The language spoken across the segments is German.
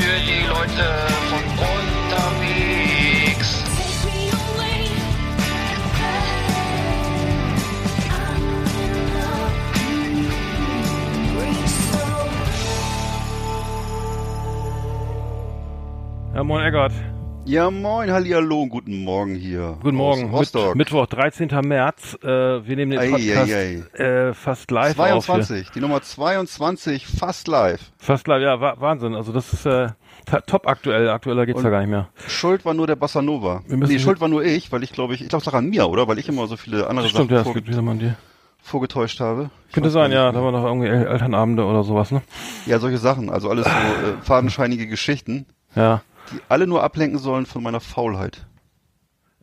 Für die Leute von unterwegs. Ja, moin Eggert. Ja, moin, hallihallo, guten Morgen hier. Guten Morgen. Rostock. Mit, Mittwoch, 13. März. Äh, wir nehmen den Ei, Podcast ei, Äh, fast live auf. 22, die Nummer 22, fast live. Fast live, ja, wa Wahnsinn. Also das ist äh, top aktuell. Aktueller geht's ja gar nicht mehr. Schuld war nur der Bossa Nova. Nee, Schuld war nur ich, weil ich glaube, ich, ich glaube, es lag an mir, oder? Weil ich immer so viele andere Stimmt, ja, Sachen es vor, gibt mal dir. vorgetäuscht habe. Ich Könnte sein, ja, da mehr. war noch irgendwie El Elternabende oder sowas, ne? Ja, solche Sachen. Also alles so äh, fadenscheinige Geschichten, Ja. Die alle nur ablenken sollen von meiner Faulheit.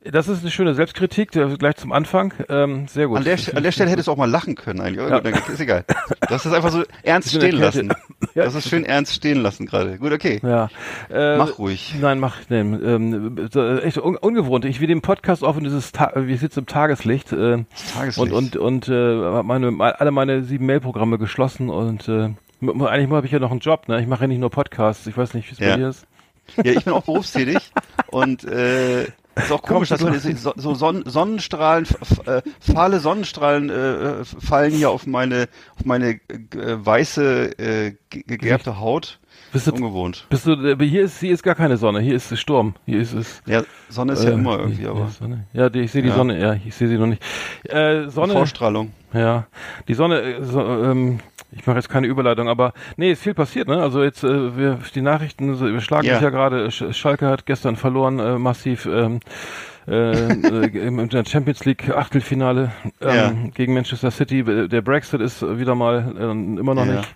Das ist eine schöne Selbstkritik, gleich zum Anfang. Ähm, sehr gut. An der, an der Stelle hättest du auch mal lachen können eigentlich. Gut, dann ist egal. Das ist einfach so ernst stehen lassen. Das ist schön ernst stehen lassen gerade. Gut, okay. Ja. Äh, Mach ruhig. Nein, mach, nee, ähm, so, äh, echt un ungewohnt. Ich will den Podcast offen, dieses, Ta wir sitzen im Tageslicht, äh, Tageslicht. und, und, und, äh, meine, me- alle meine sieben Mailprogramme geschlossen und, äh, eigentlich habe ich ja noch einen Job, ne? Ich mache ja nicht nur Podcasts. Ich weiß nicht, wie es Ja. bei dir ist. Ja, ich bin auch berufstätig und äh, ist auch komisch, dass heute so, so Son Sonnenstrahlen, äh, fahle Sonnenstrahlen äh, fallen hier auf meine, auf meine äh, weiße, äh, ge- gegerbte Haut. Bist du, Ungewohnt. bist du, äh, hier ist, hier ist gar keine Sonne. Hier ist Sturm. Hier ist es. Ja, Sonne ist ja äh, immer irgendwie, hier aber. Ja, die, ich sehe die Ja. Sonne. Ja, ich sehe sie noch nicht. Äh, Sonne. Vorstrahlung. Ja, die Sonne, äh, so, ähm, ich mache jetzt keine Überleitung, aber nee, ist viel passiert, ne? Also jetzt, äh, wir, die Nachrichten so, überschlagen Ja. sich ja gerade. Sch Schalke hat gestern verloren, äh, massiv ähm, äh, äh, im in der Champions League Achtelfinale ähm, Ja. gegen Manchester City. Der Brexit ist wieder mal äh, immer noch Ja. nicht.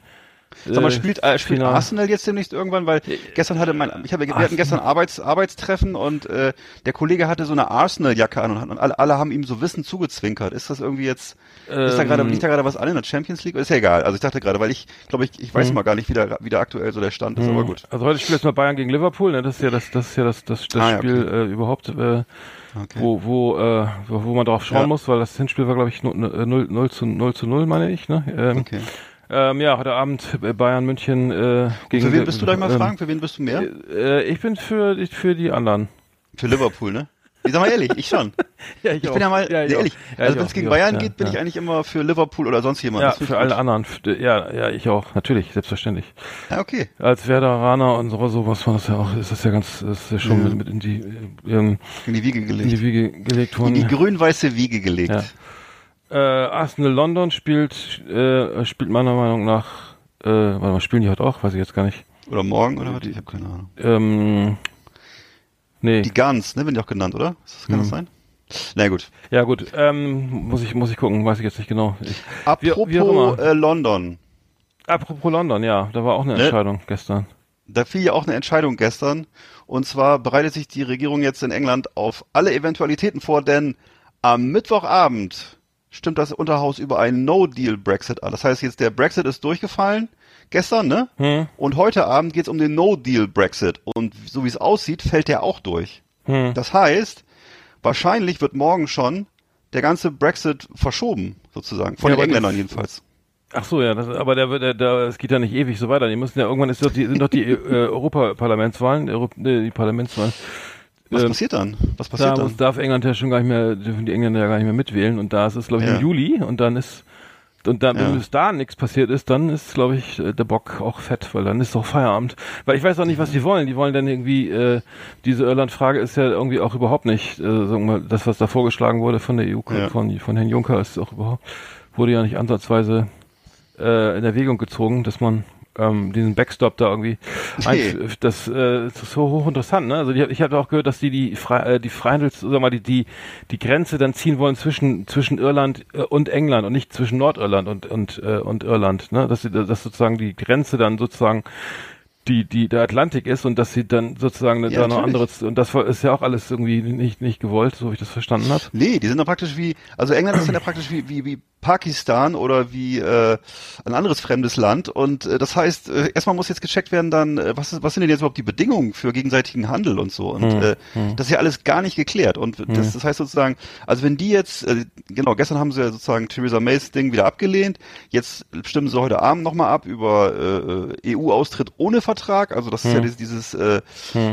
Sag mal, äh, spielt, äh, spielt final. Arsenal jetzt demnächst irgendwann, weil gestern hatte mein, ich habe, wir hatten gestern Arbeits, Arbeitstreffen und äh, der Kollege hatte so eine Arsenal-Jacke an und, und alle, alle haben ihm so Wissen zugezwinkert. Ist das irgendwie jetzt, ist da gerade, Ähm, liegt da gerade was an in der Champions League? Ist ja egal. Also ich dachte gerade, weil ich glaube, ich, ich weiß Mhm. mal gar nicht, wie da, wie da aktuell so der Stand ist, aber gut. Also heute spielt jetzt mal Bayern gegen Liverpool, ne? Das ist ja das, das ist ja das, das, das Ah, Spiel äh, überhaupt, äh, Okay. wo, wo, äh, wo, wo man drauf schauen Ja. muss, weil das Hinspiel war, glaube ich, 0, 0, 0 zu 0 zu 0, meine ich, ne? Ähm, Okay. Ähm, ja, heute Abend Bayern München äh, gegen Für wen bist du, ich mal ähm, fragen? Für wen bist du mehr? Äh, ich bin für, ich- für die anderen. Für Liverpool, ne? Ich sag mal ehrlich, ich schon. Ja, Ich bin ja mal, ja, ich ehrlich, auch. Ja, also ich wenn auch, es gegen ich Bayern auch, geht, bin ja, ich ja. eigentlich immer für Liverpool oder sonst jemand. Ja, ich für alle gut. anderen. Ja, ja, ich auch, natürlich, selbstverständlich. Ja, okay. Als Werderaner und so, sowas war das ja auch, ist das ja ganz, das ist ja schon Ja. mit, mit in die, äh, ähm, In die Wiege in gelegt. die Wiege gelegt In worden. die grün-weiße Wiege gelegt. Äh, Arsenal London spielt, äh, spielt meiner Meinung nach, äh, warte mal, spielen die heute auch? Weiß ich jetzt gar nicht. Oder morgen oder was? Ich habe keine Ahnung. Ähm, nee. Die Guns, ne, werden die auch genannt, oder? Das, kann das sein? Na gut. ja gut, ähm, muss ich, muss ich gucken, weiß ich jetzt nicht genau. Ich, Apropos wie immer. äh, London. apropos London, ja, da war auch eine Ne? Entscheidung gestern. Da fiel ja auch eine Entscheidung gestern. Und zwar bereitet sich die Regierung jetzt in England auf alle Eventualitäten vor, denn am Mittwochabend stimmt das Unterhaus über einen No-Deal-Brexit an. Das heißt jetzt, der Brexit ist durchgefallen gestern, ne? Hm. Und heute Abend geht's um den No-Deal-Brexit. Und so wie es aussieht, fällt der auch durch. Hm. Das heißt, wahrscheinlich wird morgen schon der ganze Brexit verschoben, sozusagen. Von Ja, den Engländern jedenfalls. Ach so, ja, das, aber der, wird- der, der, es geht ja nicht ewig so weiter. Die müssen ja irgendwann ist doch die, sind doch die äh, Europaparlamentswahlen, Euro, nee, die Parlamentswahlen. Was Ähm, passiert dann? Was Da passiert muss, dann? darf England ja schon gar nicht mehr, dürfen die Engländer ja gar nicht mehr mitwählen und da ist es, glaube ich, Ja. im Juli und dann ist und dann, Ja. wenn bis da nichts passiert ist, dann ist, glaube ich, äh, der Bock auch fett, weil dann ist doch Feierabend. Weil ich weiß auch nicht, was die wollen. Die wollen dann irgendwie, äh, diese Irland-Frage ist ja irgendwie auch überhaupt nicht, äh, sagen wir mal, das, was da vorgeschlagen wurde von der EU, Ja. von, von Herrn Juncker, ist auch überhaupt, wurde ja nicht ansatzweise äh, in Erwägung gezogen, dass man ähm, diesen Backstop da irgendwie. Nee. Das, äh, das ist so hochinteressant, ne? Also die, ich habe auch gehört, dass die die, Fre äh, die Freihandels, sag mal, die, die die Grenze dann ziehen wollen zwischen zwischen Irland äh, und England und nicht zwischen Nordirland und und äh, und Irland, ne? Dass sie dass sozusagen die Grenze dann sozusagen die, die der Atlantik ist und dass sie dann sozusagen Ja, da noch anderes und das ist ja auch alles irgendwie nicht nicht gewollt, so wie ich das verstanden habe. Nee, die sind doch praktisch wie, also England ist dann ja praktisch wie, wie, wie Pakistan oder wie äh, ein anderes fremdes Land. Und äh, das heißt, äh, erstmal muss jetzt gecheckt werden dann, äh, was, ist, was sind denn jetzt überhaupt die Bedingungen für gegenseitigen Handel und so. Und Hm, äh, das ist ja alles gar nicht geklärt. Und das, das heißt sozusagen, also wenn die jetzt, äh, genau, gestern haben sie ja sozusagen Theresa Mays Ding wieder abgelehnt. Jetzt stimmen sie heute Abend nochmal ab über äh, EU-Austritt ohne Vertrag. Also das ist ja dieses, dieses äh,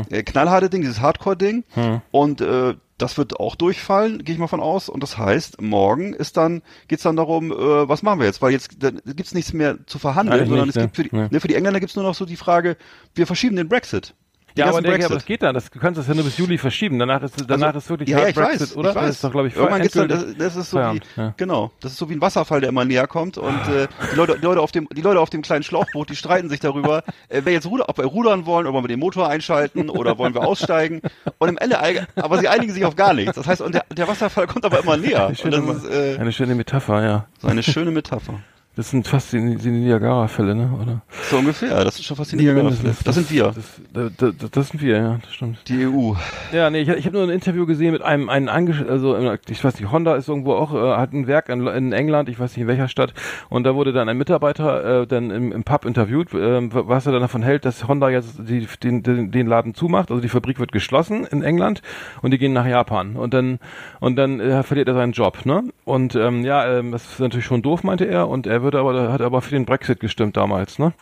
äh, knallharte Ding, dieses Hardcore-Ding. Und äh, das wird auch durchfallen, gehe ich mal von aus. Und das heißt, morgen ist dann, geht's dann darum, äh, was machen wir jetzt? Weil jetzt da gibt's nichts mehr zu verhandeln, Eigentlich sondern nicht, es gibt für die, ne. ne, für die Engländer gibt's nur noch so die Frage, wir verschieben den Brexit. Die Ja, aber, der, aber das geht dann. Das, du kannst das ja nur bis Juli verschieben. Danach ist, danach Also, ist wirklich ja, ich Brexit, weiß, oder? Ich weiß. Das ist doch, glaube ich, Irgendwann geht's dann, das, das ist so wie, ja. genau, das ist so wie ein Wasserfall, der immer näher kommt und äh, die Leute, die Leute auf dem, die Leute auf dem kleinen Schlauchboot, die streiten sich darüber, äh, wer jetzt ruder, ob wir rudern wollen, ob wir den Motor einschalten oder wollen wir aussteigen und im Ende, aber sie einigen sich auf gar nichts. Das heißt, und der, der Wasserfall kommt aber immer näher. Schöne, ist äh, eine schöne Metapher, ja. so eine schöne Metapher. Das sind fast die, die Niagara-Fälle, ne? Oder? So ungefähr, das ist schon faszinierend. Das, das sind wir, Das, das, das, das sind wir, ja, das stimmt. die EU. Ja, nee, ich, ich habe nur ein Interview gesehen mit einem, einem Angesch also äh, ich weiß nicht, Honda ist irgendwo auch, äh, hat ein Werk in, in England, ich weiß nicht in welcher Stadt, und da wurde dann ein Mitarbeiter äh, dann im, im Pub interviewt, äh, was er dann davon hält, dass Honda jetzt die, den, den, den Laden zumacht, also die Fabrik wird geschlossen in England und die gehen nach Japan und dann und dann äh, verliert er seinen Job, ne? Und ähm, ja, ähm, das ist natürlich schon doof, meinte er, und er würde aber, hat aber für den Brexit gestimmt damals, ne?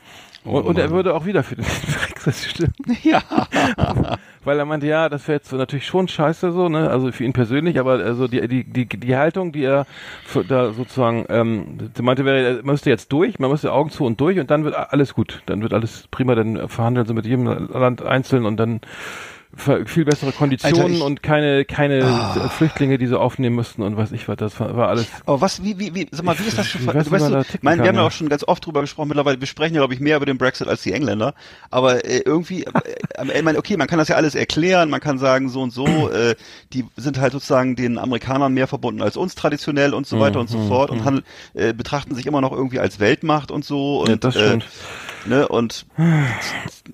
Und, und er würde auch wieder für den Brexit stimmen. Ja. Weil er meinte, ja, das wäre jetzt natürlich schon scheiße so, ne? Also für ihn persönlich, aber also die die die, die Haltung, die er für, da sozusagen ähm, meinte, wäre, er müsste jetzt durch, man müsste Augen zu und durch und dann wird alles gut, dann wird alles prima, dann verhandeln sie mit jedem Land einzeln und dann viel bessere Konditionen Alter, ich- und keine keine Flüchtlinge, die sie aufnehmen müssten und weiß ich was, das war, war alles. Aber was, wie, wie, wie, sag mal, wie ist das zu ver- weißt, du, mein, wir kann, haben ja auch schon ganz oft drüber gesprochen, mittlerweile, wir sprechen ja, glaube ich, mehr über den Brexit als die Engländer, aber äh, irgendwie, äh, am Ende, mein, okay, man kann das ja alles erklären, man kann sagen, so und so, äh, die sind halt sozusagen den Amerikanern mehr verbunden als uns traditionell und so weiter und so fort und handel, äh, betrachten sich immer noch irgendwie als Weltmacht und so und, Ja, das stimmt. Äh, ne, und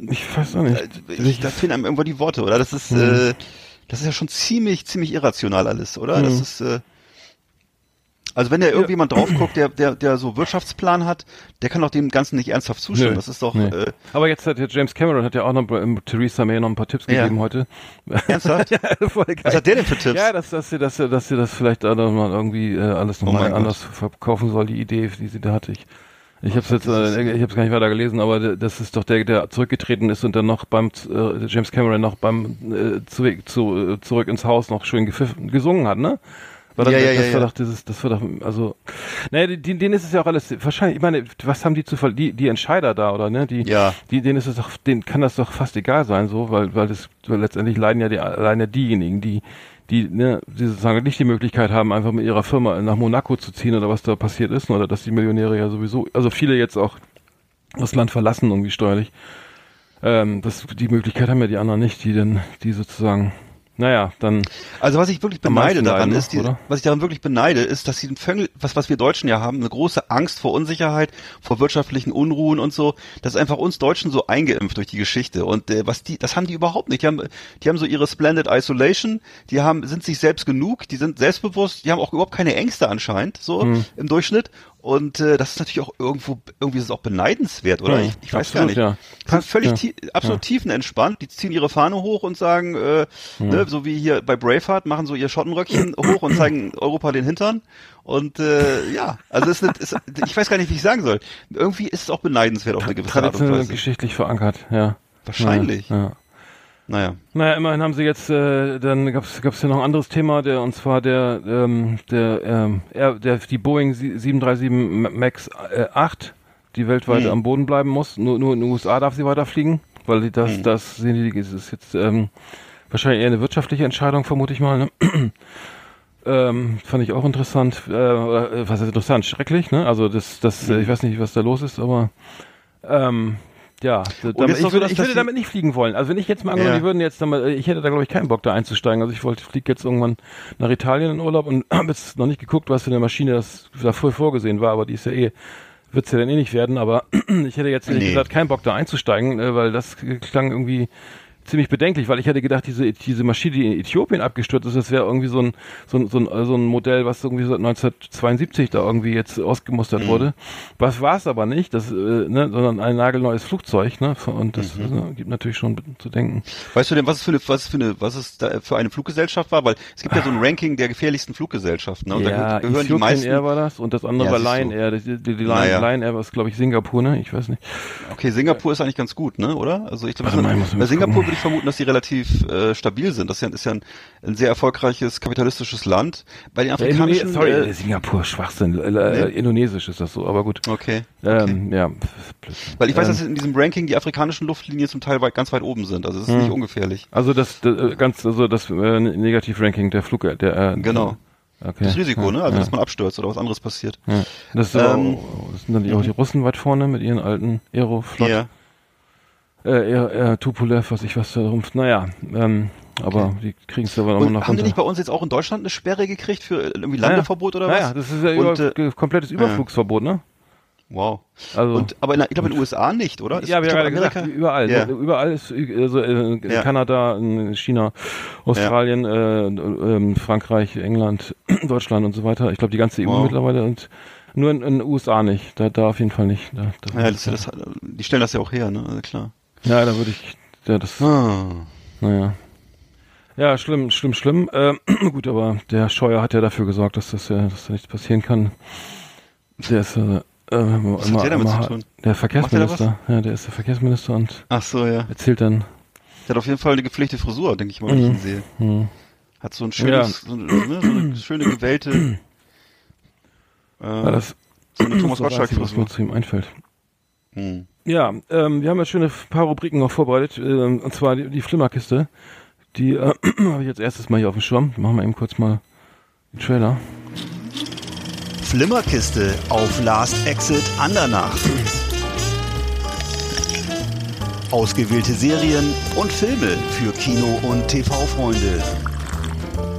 Ich weiß auch nicht. äh, ich, da fehlen einem irgendwo die Worte, oder? Das ist, äh, das ist ja schon ziemlich, ziemlich irrational alles, oder? Das ist, äh, also wenn da irgendjemand drauf guckt, der, der, der so Wirtschaftsplan hat, der kann doch dem Ganzen nicht ernsthaft zustimmen. Nö. Das ist doch Nee. äh, Aber jetzt hat ja James Cameron hat ja auch noch ähm, Theresa May noch ein paar Tipps Ja. gegeben heute. ernsthaft. ja, voll geil. Was hat der denn für Tipps? Ja, dass, dass sie, dass sie, dass sie das vielleicht noch mal irgendwie äh, alles Oh nochmal mein anders verkaufen soll, die Idee, die sie da hatte. Ich, ich habe jetzt, das ist- äh, ich habe es gar nicht weiter gelesen, aber das ist doch der, der zurückgetreten ist und dann noch beim äh, James Cameron noch beim äh, zu, zu, äh, zurück ins Haus noch schön gepfiffen, gesungen hat, ne? War das, Ja, ja, das ja, war doch dieses, das war doch, also, naja, die- denen ist es ja auch alles, wahrscheinlich, ich meine, was haben die zu ver die, die Entscheider da, oder, ne, die, Ja. die, denen ist es doch, denen kann das doch fast egal sein, so, weil, weil das, weil letztendlich leiden ja die, alleine diejenigen, die, die, ne, die sozusagen nicht die Möglichkeit haben, einfach mit ihrer Firma nach Monaco zu ziehen oder was da passiert ist, oder dass die Millionäre ja sowieso, also viele jetzt auch das Land verlassen irgendwie steuerlich. Ähm, das, die Möglichkeit haben ja die anderen nicht, die denn, die sozusagen, naja, dann, Also was ich wirklich beneide daran leiden, ist, die, was ich daran wirklich beneide, ist, dass sie den Vögel, was, was wir Deutschen ja haben, eine große Angst vor Unsicherheit, vor wirtschaftlichen Unruhen und so. Das ist einfach uns Deutschen so eingeimpft durch die Geschichte. Und äh, was die, das haben die überhaupt nicht. Die haben, die haben so ihre Splendid Isolation, die haben, sind sich selbst genug, die sind selbstbewusst, die haben auch überhaupt keine Ängste anscheinend, so Hm. im Durchschnitt. Und äh, das ist natürlich auch irgendwo, irgendwie ist es auch beneidenswert, oder? Hm, ich, ich weiß absolut, gar ja. nicht. Passt, völlig ja. tie absolut tiefenentspannt. Die ziehen ihre Fahne hoch und sagen, äh, ne, so wie hier bei Braveheart, machen so ihr Schottenröckchen hoch und zeigen Europa den Hintern. Und äh, ja, also es ist, ist, ich weiß gar nicht, wie ich sagen soll. Irgendwie ist es auch beneidenswert auf eine gewisse Art und Weise. geschichtlich verankert, ja. Wahrscheinlich. Ja, ja. Naja. Naja, immerhin haben sie jetzt, äh, dann gab's gab's ja noch ein anderes Thema, der und zwar der, ähm, der, ähm, er, der die Boeing 737 Max äh, 8, die weltweit Hm. am Boden bleiben muss. Nur, nur in den USA darf sie weiterfliegen, weil das, Hm. das sehen die, es ist jetzt ähm, wahrscheinlich eher eine wirtschaftliche Entscheidung, vermute ich mal. Ne? Ähm, fand ich auch interessant. Äh, äh, was ist interessant? Schrecklich, ne? Also das, das, Hm. äh, ich weiß nicht, was da los ist, aber Ähm, ja, da- damit, ich, so, würde, ich würde damit nicht fliegen wollen. Also wenn ich jetzt mal angenommen, Ja. die würden jetzt, damit, ich hätte da glaube ich keinen Bock da einzusteigen. Also ich wollte, fliege jetzt irgendwann nach Italien in Urlaub und habe jetzt noch nicht geguckt, was für eine Maschine das davor vorgesehen war, aber die ist ja eh, wird's ja dann eh nicht werden. Aber ich hätte jetzt Nee. gesagt keinen Bock da einzusteigen, äh, weil das klang irgendwie ziemlich bedenklich, weil ich hätte gedacht, diese, diese Maschine, die in Äthiopien abgestürzt ist, das wäre irgendwie so ein, so ein, so ein, so ein Modell, was irgendwie seit 1972 da irgendwie jetzt ausgemustert wurde. Was war es aber nicht, das, äh, ne, sondern ein nagelneues Flugzeug, ne, und das äh, gibt natürlich schon zu denken. Weißt du denn, was es für eine, was es für eine, was es da für eine Fluggesellschaft war? Weil es gibt ja so ein Ranking der gefährlichsten Fluggesellschaften. Ne? Und ja, da gehören die Ethiopian meisten. Air war das und das andere Ja, war. Lion Air. Die, die, die Lion, Naja. Lion Air war es, glaube ich, Singapur, ne? Ich weiß nicht. Okay, Singapur ist eigentlich ganz gut, ne? Oder? Also ich glaube, bei Singapur. Würde ich vermuten, dass die relativ äh, stabil sind. Das ist ja, ist ja ein, ein sehr erfolgreiches kapitalistisches Land. Bei den Ja, afrikanischen. Indone sorry, äh, Singapur, Schwachsinn. Äh, äh, Indonesisch ist das so, aber gut. okay. Ähm, ja. Weil ich weiß, ähm, dass in diesem Ranking die afrikanischen Luftlinien zum Teil weit, ganz weit oben sind. Also es Hm. ist nicht ungefährlich. Also das, das äh, ganz also das äh, Negativ-Ranking der Flug der äh, Genau. Okay. Das Risiko, ja, ne? Also ja, dass man abstürzt oder was anderes passiert. ja. Das, Ähm, auch, das sind dann die, auch die Russen weit vorne mit ihren alten Aeroflot, Ja. Äh, Aer, Tupolev, was ich was da rumpft. Naja, ähm, aber die kriegen es aber immer Und noch haben die runter. nicht bei uns jetzt auch in Deutschland eine Sperre gekriegt für irgendwie Landeverbot oder was? Naja, das ist ja Und, über, äh, komplettes Überflugsverbot, ne? Wow. Also Und aber in, ich glaube in den USA nicht, oder? Ist- ja, wir haben gerade gesagt, überall. Ja. Überall ist äh, also, äh, in Ja. Kanada, in China, Australien, äh, ähm, Frankreich, England, Deutschland und so weiter. Ich glaube die ganze EU Wow. mittlerweile und nur in den USA nicht. Da, da auf jeden Fall nicht. Da, Ja, das, das, die stellen das ja auch her, ne? Also klar. Ja, da würde ich, ja, das, Ah. naja. Ja, schlimm, schlimm, schlimm. Ähm, gut, aber der Scheuer hat ja dafür gesorgt, dass das ja, dass da nichts passieren kann. Der ist äh, äh, immer, Was hat der damit zu immer- tun? Der Verkehrsminister. Ja, der ist der Verkehrsminister und Ach so, ja. erzählt dann. Der hat auf jeden Fall eine gepflegte Frisur, denke ich mal, wenn ich ihn sehe. Hm. Hat so ein schönes, so, eine, ne, so eine schöne gewellte, äh, Ja, das so eine Thomas Einzige, was Gottschalk-Frisur. mir zu ihm einfällt. Hm. Ja, ähm, wir haben jetzt schöne paar Rubriken noch vorbereitet, ähm, und zwar die, die Flimmerkiste. Die äh, habe ich jetzt erstes Mal hier auf dem Schirm. Machen wir eben kurz mal den Trailer. Flimmerkiste auf Last Exit Andernach. Ausgewählte Serien und Filme für Kino- und TV-Freunde.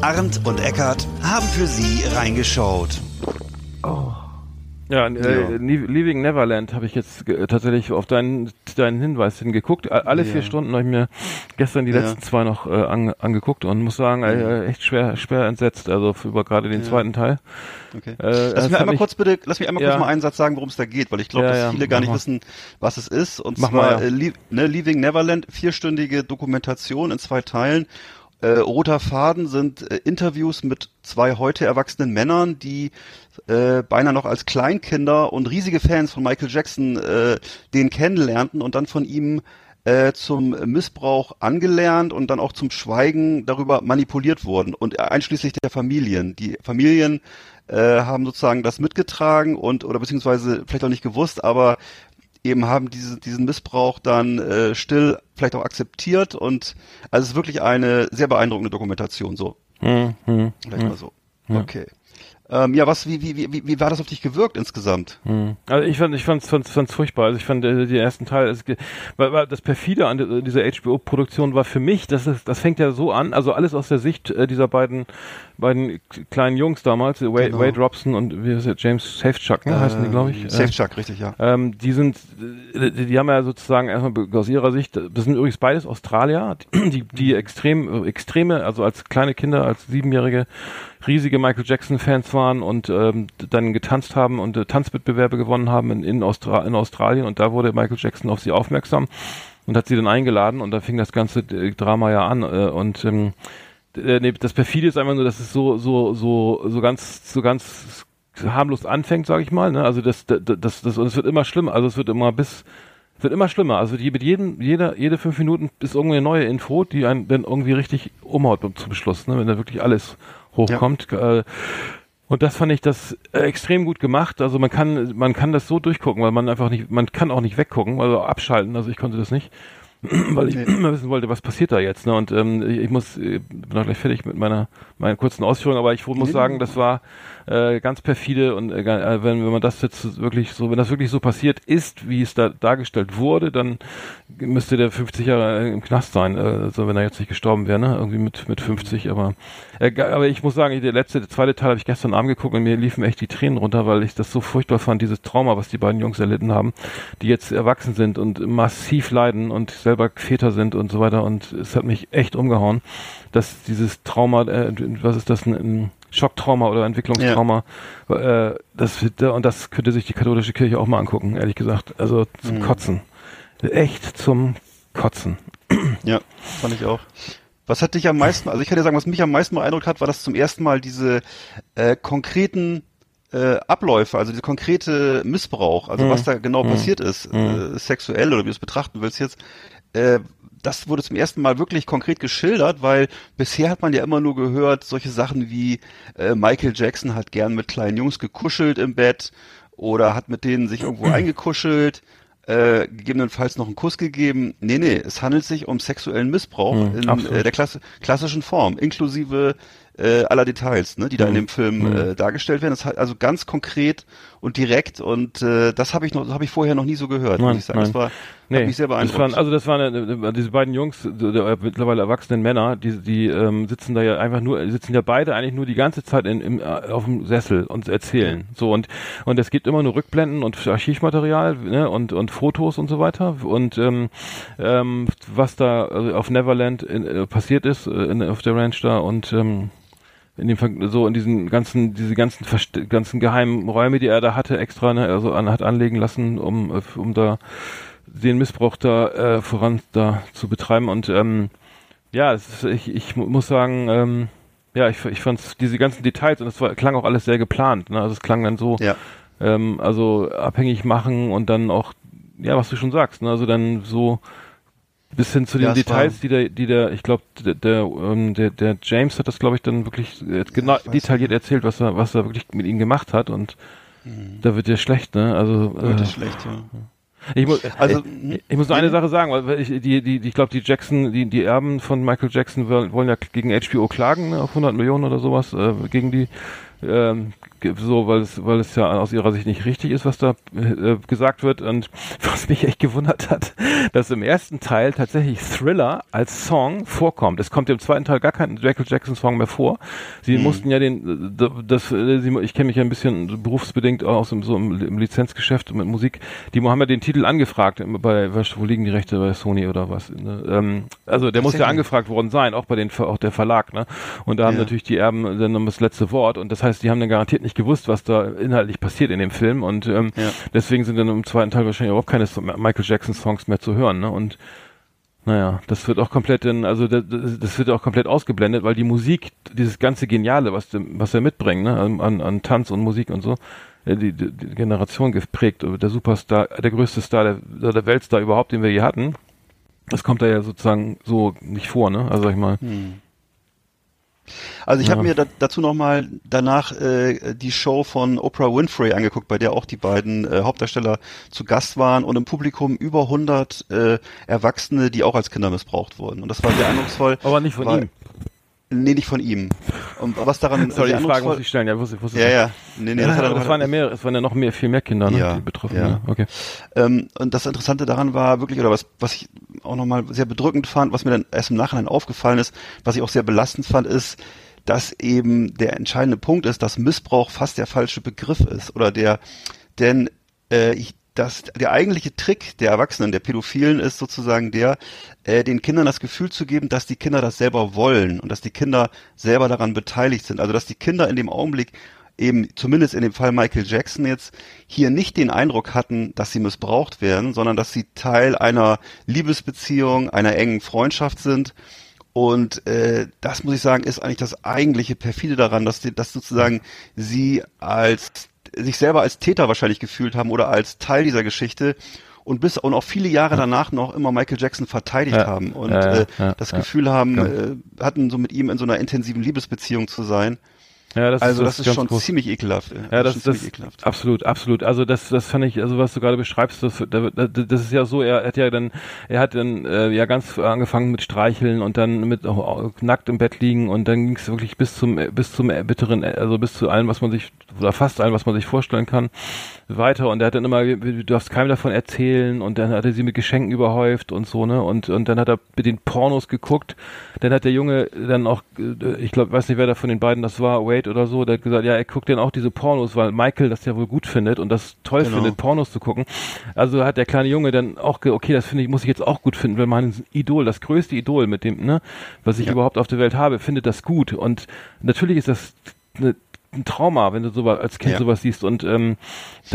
Arndt und Eckart haben für Sie reingeschaut. Ja, äh, Leaving Neverland habe ich jetzt äh, tatsächlich auf deinen, deinen Hinweis hingeguckt. Alle vier Ja. Stunden habe ich mir gestern die Ja. letzten zwei noch äh, ange angeguckt und muss sagen, äh, echt schwer, schwer entsetzt. Also über gerade den Ja. zweiten Teil. Okay. Äh, lass mich einmal kurz bitte, lass mich einmal kurz mal einen Satz sagen, worum es da geht, weil ich glaube, dass viele gar nicht mal. wissen, was es ist. Und Mach zwar mal, äh, ne, Leaving Neverland, vierstündige Dokumentation in zwei Teilen. Äh, roter Faden sind äh, Interviews mit zwei heute erwachsenen Männern, die äh, beinahe noch als Kleinkinder und riesige Fans von Michael Jackson äh, den kennenlernten und dann von ihm äh, zum Missbrauch angelernt und dann auch zum Schweigen darüber manipuliert wurden und einschließlich der Familien. Die Familien äh, haben sozusagen das mitgetragen und oder beziehungsweise vielleicht auch nicht gewusst, aber eben haben diese, diesen Missbrauch dann äh, still vielleicht auch akzeptiert und also es ist wirklich eine sehr beeindruckende Dokumentation so. Hm, hm, Vielleicht mal so. Okay. Ähm, ja, was, wie, wie, wie, wie war das auf dich gewirkt insgesamt? hm. Also ich fand, ich fand's, fand's, fand's furchtbar. Also ich fand äh, den ersten Teil, es, weil, weil das perfide an di- dieser HBO-Produktion war für mich, das ist, das fängt ja so an, also alles aus der Sicht äh, dieser beiden, beiden kleinen Jungs damals, äh, Wade, Genau. Wade Robson und wie ist der, James Safechuck, ne, heißen die, glaube ich. Äh, Safe Chuck, richtig, ja. Ähm, die sind, äh, die, die haben ja sozusagen erstmal aus ihrer Sicht, das sind übrigens beides Australier, die, die extrem, äh, extreme, also als kleine Kinder, als Siebenjährige, riesige Michael Jackson Fans waren und ähm, dann getanzt haben und äh, Tanzwettbewerbe gewonnen haben in, in, Austra in Australien und da wurde Michael Jackson auf sie aufmerksam und hat sie dann eingeladen und da fing das ganze äh, Drama ja an äh, und ähm, äh, nee, das perfide ist einfach nur, dass es so so so so ganz so ganz harmlos anfängt, sage ich mal. Ne? Also das, das, das, das, und es wird immer schlimmer. Also es wird immer bis, wird immer schlimmer. Also die, mit jedem, jeder, jede fünf Minuten ist irgendwie eine neue Info, die einen dann irgendwie richtig umhaut zum Beschluss, ne? wenn da wirklich alles hochkommt. Äh, und das fand ich das äh, extrem gut gemacht. Also man kann, man kann das so durchgucken, weil man einfach nicht, man kann auch nicht weggucken, also abschalten. Also ich konnte das nicht. weil ich mal wissen wollte, was passiert da jetzt. Ne? Und ähm, ich, ich muss, äh, bin auch gleich fertig mit meiner, meiner kurzen Ausführung, aber ich muss sagen, das war äh, ganz perfide und äh, äh, wenn, wenn man das jetzt wirklich so, wenn das wirklich so passiert ist, wie es da dargestellt wurde, dann müsste der 50 Jahre im Knast sein, äh, also wenn er jetzt nicht gestorben wäre, ne? irgendwie mit mit 50, aber äh, aber ich muss sagen, der letzte, der zweite Teil habe ich gestern Abend geguckt und mir liefen echt die Tränen runter, weil ich das so furchtbar fand, dieses Trauma, was die beiden Jungs erlitten haben, die jetzt erwachsen sind und massiv leiden und selber Väter sind und so weiter und es hat mich echt umgehauen, dass dieses Trauma, äh, was ist das, ein, ein Schocktrauma oder Entwicklungstrauma, äh, das wird, und das könnte sich die katholische Kirche auch mal angucken, ehrlich gesagt, also zum Kotzen. Echt zum Kotzen. Ja, fand ich auch. Was hat dich am meisten, also ich kann dir sagen, was mich am meisten beeindruckt hat, war das zum ersten Mal diese äh, konkreten äh, Abläufe, also dieser konkrete Missbrauch, also was da genau passiert ist, äh, sexuell oder wie du es betrachten willst jetzt, äh, das wurde zum ersten Mal wirklich konkret geschildert, weil bisher hat man ja immer nur gehört, solche Sachen wie äh, Michael Jackson hat gern mit kleinen Jungs gekuschelt im Bett oder hat mit denen sich irgendwo eingekuschelt, äh, gegebenenfalls noch einen Kuss gegeben. Nee, nee, es handelt sich um sexuellen Missbrauch in absolut. äh, der Klasse, klassischen Form, inklusive äh, aller Details, ne, die da in dem Film äh, dargestellt werden. Das hat also ganz konkret und direkt und äh, das habe ich noch, habe ich vorher noch nie so gehört, muss Nein, ich sagen. Das war hat mich sehr das beeindruckt. waren, also das waren äh, diese beiden Jungs, der, mittlerweile erwachsenen Männer, die, die ähm, sitzen da ja einfach nur, sitzen ja beide eigentlich nur die ganze Zeit in, im, äh, auf dem Sessel und erzählen. So und und es gibt immer nur Rückblenden und Archivmaterial ne, und und Fotos und so weiter und ähm, ähm, was da auf Neverland in, äh, passiert ist äh, in, auf der Ranch da und ähm, in dem Ver- so in diesen ganzen diese ganzen Verst ganzen geheimen Räume, die er da hatte, extra ne, also an, hat anlegen lassen, um äh, um da den Missbrauch da äh, voran da zu betreiben und ähm, ja, ist, ich, ich mu- muss sagen, ähm, ja, ich, ich fand diese ganzen Details und es klang auch alles sehr geplant. Ne? Also es klang dann so, Ja. ähm, also abhängig machen und dann auch, ja, was du schon sagst, ne? also dann so bis hin zu den Ja, es Details, die der, die der, ich glaube, der, der, ähm, der, der James hat das, glaube ich, dann wirklich äh, genau ich weiß detailliert erzählt, was er, was er wirklich mit ihm gemacht hat und da wird dir schlecht, ne? Also Wird äh, das schlecht, ja. ich muss, Also, ich, hm? ich muss nur eine. Sache sagen, weil ich, die, die, die, ich glaube, die Jackson, die, die Erben von Michael Jackson wollen, ja gegen HBO klagen ne, auf 100 Millionen oder sowas äh, gegen die, ähm, so, weil es, weil es ja aus ihrer Sicht nicht richtig ist, was da äh, gesagt wird. Und was mich echt gewundert hat, dass im ersten Teil tatsächlich Thriller als Song vorkommt. Es kommt im zweiten Teil gar kein Michael Jackson Song mehr vor. Sie mussten ja den, das, äh, ich kenne mich ja ein bisschen berufsbedingt aus dem, so im, im Lizenzgeschäft mit Musik. Die haben ja den Titel angefragt bei, wo liegen die Rechte bei Sony oder was? Ne? Ähm, also der muss ja angefragt worden sein, auch bei den, auch der Verlag, ne? Und da haben Ja. natürlich die Erben dann noch das letzte Wort und das heißt, die haben dann garantiert nicht gewusst, was da inhaltlich passiert in dem Film und ähm, Ja. deswegen sind dann im zweiten Teil wahrscheinlich überhaupt keine So- Michael Jackson Songs mehr zu hören, ne? Und naja, das wird auch komplett in, also das, das wird auch komplett ausgeblendet, weil die Musik, dieses ganze Geniale, was, was er mitbringt, ne, an, an, an Tanz und Musik und so, äh, die, die, Generation geprägt, der Superstar, der größte Star der, der Weltstar überhaupt, den wir je hatten, das kommt da ja sozusagen so nicht vor, ne? Also sag ich mal, Also ich Ja. habe mir da, dazu nochmal danach äh, die Show von Oprah Winfrey angeguckt, bei der auch die beiden äh, Hauptdarsteller zu Gast waren und im Publikum über 100 äh, Erwachsene, die auch als Kinder missbraucht wurden. Und das war sehr eindrucksvoll. aber nicht von ihm. Nee, nicht von ihm. Und was daran Sorry, die Frage muss ich stellen, ja, wusste, wusste Ja, ja. Nee, nee, ja, das er- das waren ja mehr, es waren ja noch mehr, viel mehr Kinder, ne, Ja, die betroffen, ja. ja. Okay. Ähm, und das Interessante daran war wirklich, oder was, was ich auch nochmal sehr bedrückend fand, was mir dann erst im Nachhinein aufgefallen ist, was ich auch sehr belastend fand, ist, dass eben der entscheidende Punkt ist, dass Missbrauch fast der falsche Begriff ist. Oder der, denn äh, ich, das, der eigentliche Trick der Erwachsenen, der Pädophilen, ist sozusagen der, äh, den Kindern das Gefühl zu geben, dass die Kinder das selber wollen und dass die Kinder selber daran beteiligt sind. Also dass die Kinder in dem Augenblick eben zumindest in dem Fall Michael Jackson jetzt hier nicht den Eindruck hatten, dass sie missbraucht werden, sondern dass sie Teil einer Liebesbeziehung, einer engen Freundschaft sind. Und äh, das muss ich sagen, ist eigentlich das eigentliche perfide daran, dass, die, dass sozusagen sie als sich selber als Täter wahrscheinlich gefühlt haben oder als Teil dieser Geschichte und bis und auch viele Jahre danach noch immer Michael Jackson verteidigt Ja. haben und Ja, ja, äh, das. Gefühl haben, äh, hatten so mit ihm in so einer intensiven Liebesbeziehung zu sein. Ja, das also das, ist ganz schon groß. ziemlich ekelhaft. äh, Ja, das, ist das ziemlich ekelhaft. absolut, absolut. Also das, das fand ich, also was du gerade beschreibst, das, das, das ist ja so. Er hat ja dann, er hat dann äh, ja ganz angefangen mit Streicheln und dann mit auch, nackt im Bett liegen und dann ging es wirklich bis zum, bis zum bitteren, also bis zu allem, was man sich oder fast allem, was man sich vorstellen kann, weiter. Und er hat dann immer, du darfst keinem davon erzählen und dann hat er sie mit Geschenken überhäuft und so ne und und dann hat er mit den Pornos geguckt. Dann hat der Junge dann auch, äh, ich glaube, weiß nicht, wer da von den beiden das war, Wade oder so, der hat gesagt, ja, er guckt dann auch diese Pornos, weil Michael das ja wohl gut findet und das toll Genau. findet, Pornos zu gucken. Also hat der kleine Junge dann auch, okay, das finde ich, muss ich jetzt auch gut finden, weil mein Idol, das größte Idol mit dem, ne, was ich Ja. überhaupt auf der Welt habe, findet das gut. Und natürlich ist das eine, ein Trauma, wenn du sowas als Kind Ja. sowas siehst und ähm,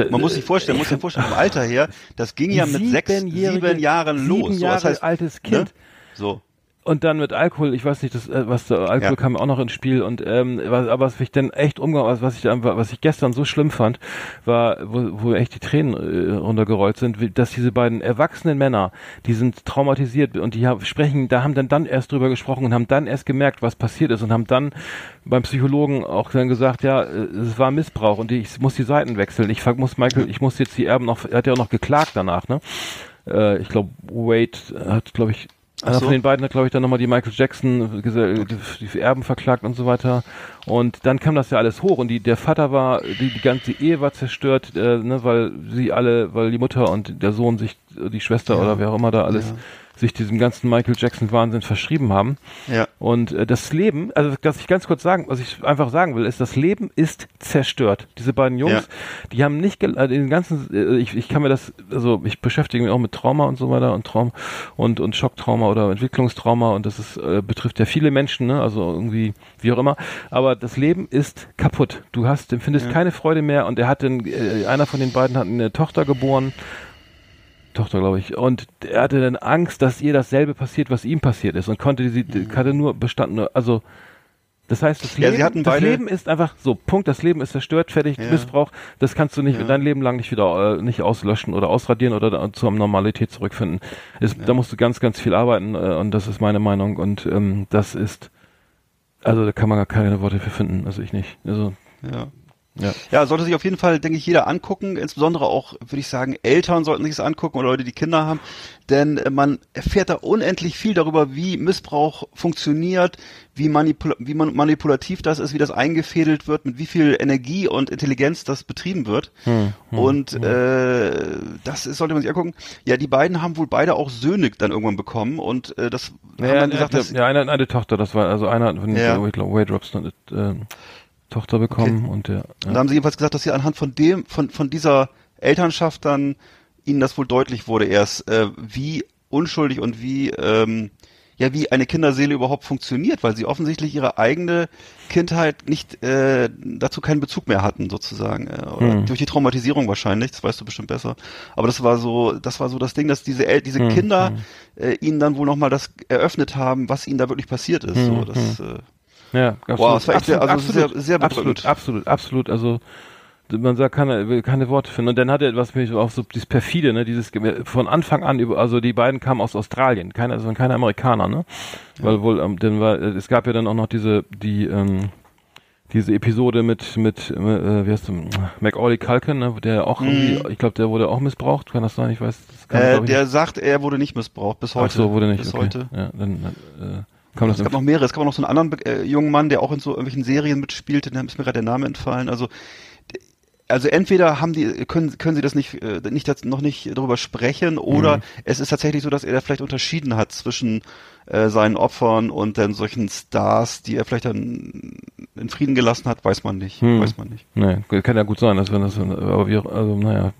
Man muss sich vorstellen, man muss sich vorstellen, vom Alter her, das ging ja mit sechs, sieben Jahren los. Sieben so, Jahre das heißt, altes Kind. Ne? So. Und dann mit Alkohol, ich weiß nicht, das, äh, was da, Alkohol Ja. kam auch noch ins Spiel und ähm, was, aber was ich dann echt umgehauen, was, was ich dann, was ich gestern so schlimm fand, war, wo, wo echt die Tränen äh, runtergerollt sind, dass diese beiden erwachsenen Männer, die sind traumatisiert und die haben, sprechen, da haben dann dann erst drüber gesprochen und haben dann erst gemerkt, was passiert ist und haben dann beim Psychologen auch dann gesagt, ja, äh, es war Missbrauch und ich muss die Seiten wechseln. Ich muss Michael, ich muss jetzt die Erben noch, er hat ja auch noch geklagt danach, ne? Äh, ich glaube, Wade hat, glaube ich, einer so. von den beiden hat, glaube ich, dann nochmal die Michael Jackson, die Erben verklagt und so weiter. Und dann kam das ja alles hoch und die, der Vater war, die, die ganze Ehe war zerstört, äh, ne, weil sie alle, weil die Mutter und der Sohn sich, die Schwester Ja. oder wer auch immer da alles, Ja. Sich diesem ganzen Michael Jackson Wahnsinn verschrieben haben. Ja. Und äh, das Leben, also was ich ganz kurz sagen, was ich einfach sagen will, ist, das Leben ist zerstört. Diese beiden Jungs, Ja. die haben nicht, äh, den ganzen, äh, ich, ich kann mir das, also ich beschäftige mich auch mit Trauma und so weiter und Traum und und Schocktrauma oder Entwicklungstrauma und das ist, äh, betrifft ja viele Menschen, ne? also irgendwie wie auch immer. Aber das Leben ist kaputt. Du hast, empfindest Ja. keine Freude mehr und er hat den, äh, einer von den beiden hat eine Tochter geboren. Tochter, glaube ich. Und er hatte dann Angst, dass ihr dasselbe passiert, was ihm passiert ist und konnte sie, hatte nur bestanden, also das heißt, das, Mhm. Ja, Leben, sie hatten das Leben ist einfach so, Punkt, das Leben ist zerstört, fertig, Ja. Missbrauch, das kannst du nicht Ja. dein Leben lang nicht wieder äh, nicht auslöschen oder ausradieren oder da, zur Normalität zurückfinden. Es, Da musst du ganz, ganz viel arbeiten äh, und das ist meine Meinung und ähm, das ist, also da kann man gar keine Worte für finden, also ich nicht. Also, Ja. Ja. Ja, sollte sich auf jeden Fall, denke ich, jeder angucken. Insbesondere auch, würde ich sagen, Eltern sollten sich es angucken oder Leute, die Kinder haben. Denn äh, man erfährt da unendlich viel darüber, wie Missbrauch funktioniert, wie, manipul wie man manipulativ das ist, wie das eingefädelt wird, mit wie viel Energie und Intelligenz das betrieben wird. Hm, und äh, das ist, sollte man sich angucken. Ja, die beiden haben wohl beide auch Söhne dann irgendwann bekommen und äh, das haben Ja, dann gesagt, ja, dass, ja eine, eine Tochter, das war, also einer von den Ja. Wade Robson hat äh, Tochter bekommen und der, Und da haben sie jedenfalls gesagt, dass sie anhand von dem, von, von dieser Elternschaft dann ihnen das wohl deutlich wurde erst, äh, wie unschuldig und wie, ähm, ja, wie eine Kinderseele überhaupt funktioniert, weil sie offensichtlich ihre eigene Kindheit nicht, äh, dazu keinen Bezug mehr hatten, sozusagen. Äh, oder Hm. Durch die Traumatisierung wahrscheinlich, das weißt du bestimmt besser. Aber das war so, das war so das Ding, dass diese, El diese Hm, Kinder äh, ihnen dann wohl nochmal das eröffnet haben, was ihnen da wirklich passiert ist. So, das, äh, Ja, absolut. Wow, das war echt sehr- also absolut, sehr- sehr absolut, absolut, absolut. Also man sagt keine, will keine Worte finden. Und dann hat er, was mich auch so dieses perfide, ne, dieses von Anfang an über, also die beiden kamen aus Australien, keine, also keine Amerikaner, ne, weil wohl, ähm, dann war, es gab ja dann auch noch diese, die, ähm, diese Episode mit mit äh, wie heißt der, Macaulay Culkin, ne, der auch irgendwie, ich glaube, der wurde auch missbraucht, kann das sein? Ich weiß, das kann, Mhm. äh, der sagt, er wurde nicht missbraucht, bis heute. Ach so, wurde nicht, Bis okay. heute. Ja, dann äh, kam Es gab noch mehrere. Es gab auch noch so einen anderen äh, jungen Mann, der auch in so irgendwelchen Serien mitspielte. Da ist mir gerade der Name entfallen. Also, also entweder haben die können können sie das nicht äh, nicht noch nicht darüber sprechen oder Mhm. es ist tatsächlich so, dass er da vielleicht unterschieden hat zwischen äh, seinen Opfern und dann solchen Stars, die er vielleicht dann in Frieden gelassen hat, weiß man nicht, Hm. weiß man nicht. Nee, kann ja gut sein, dass wenn das, aber wir, also naja,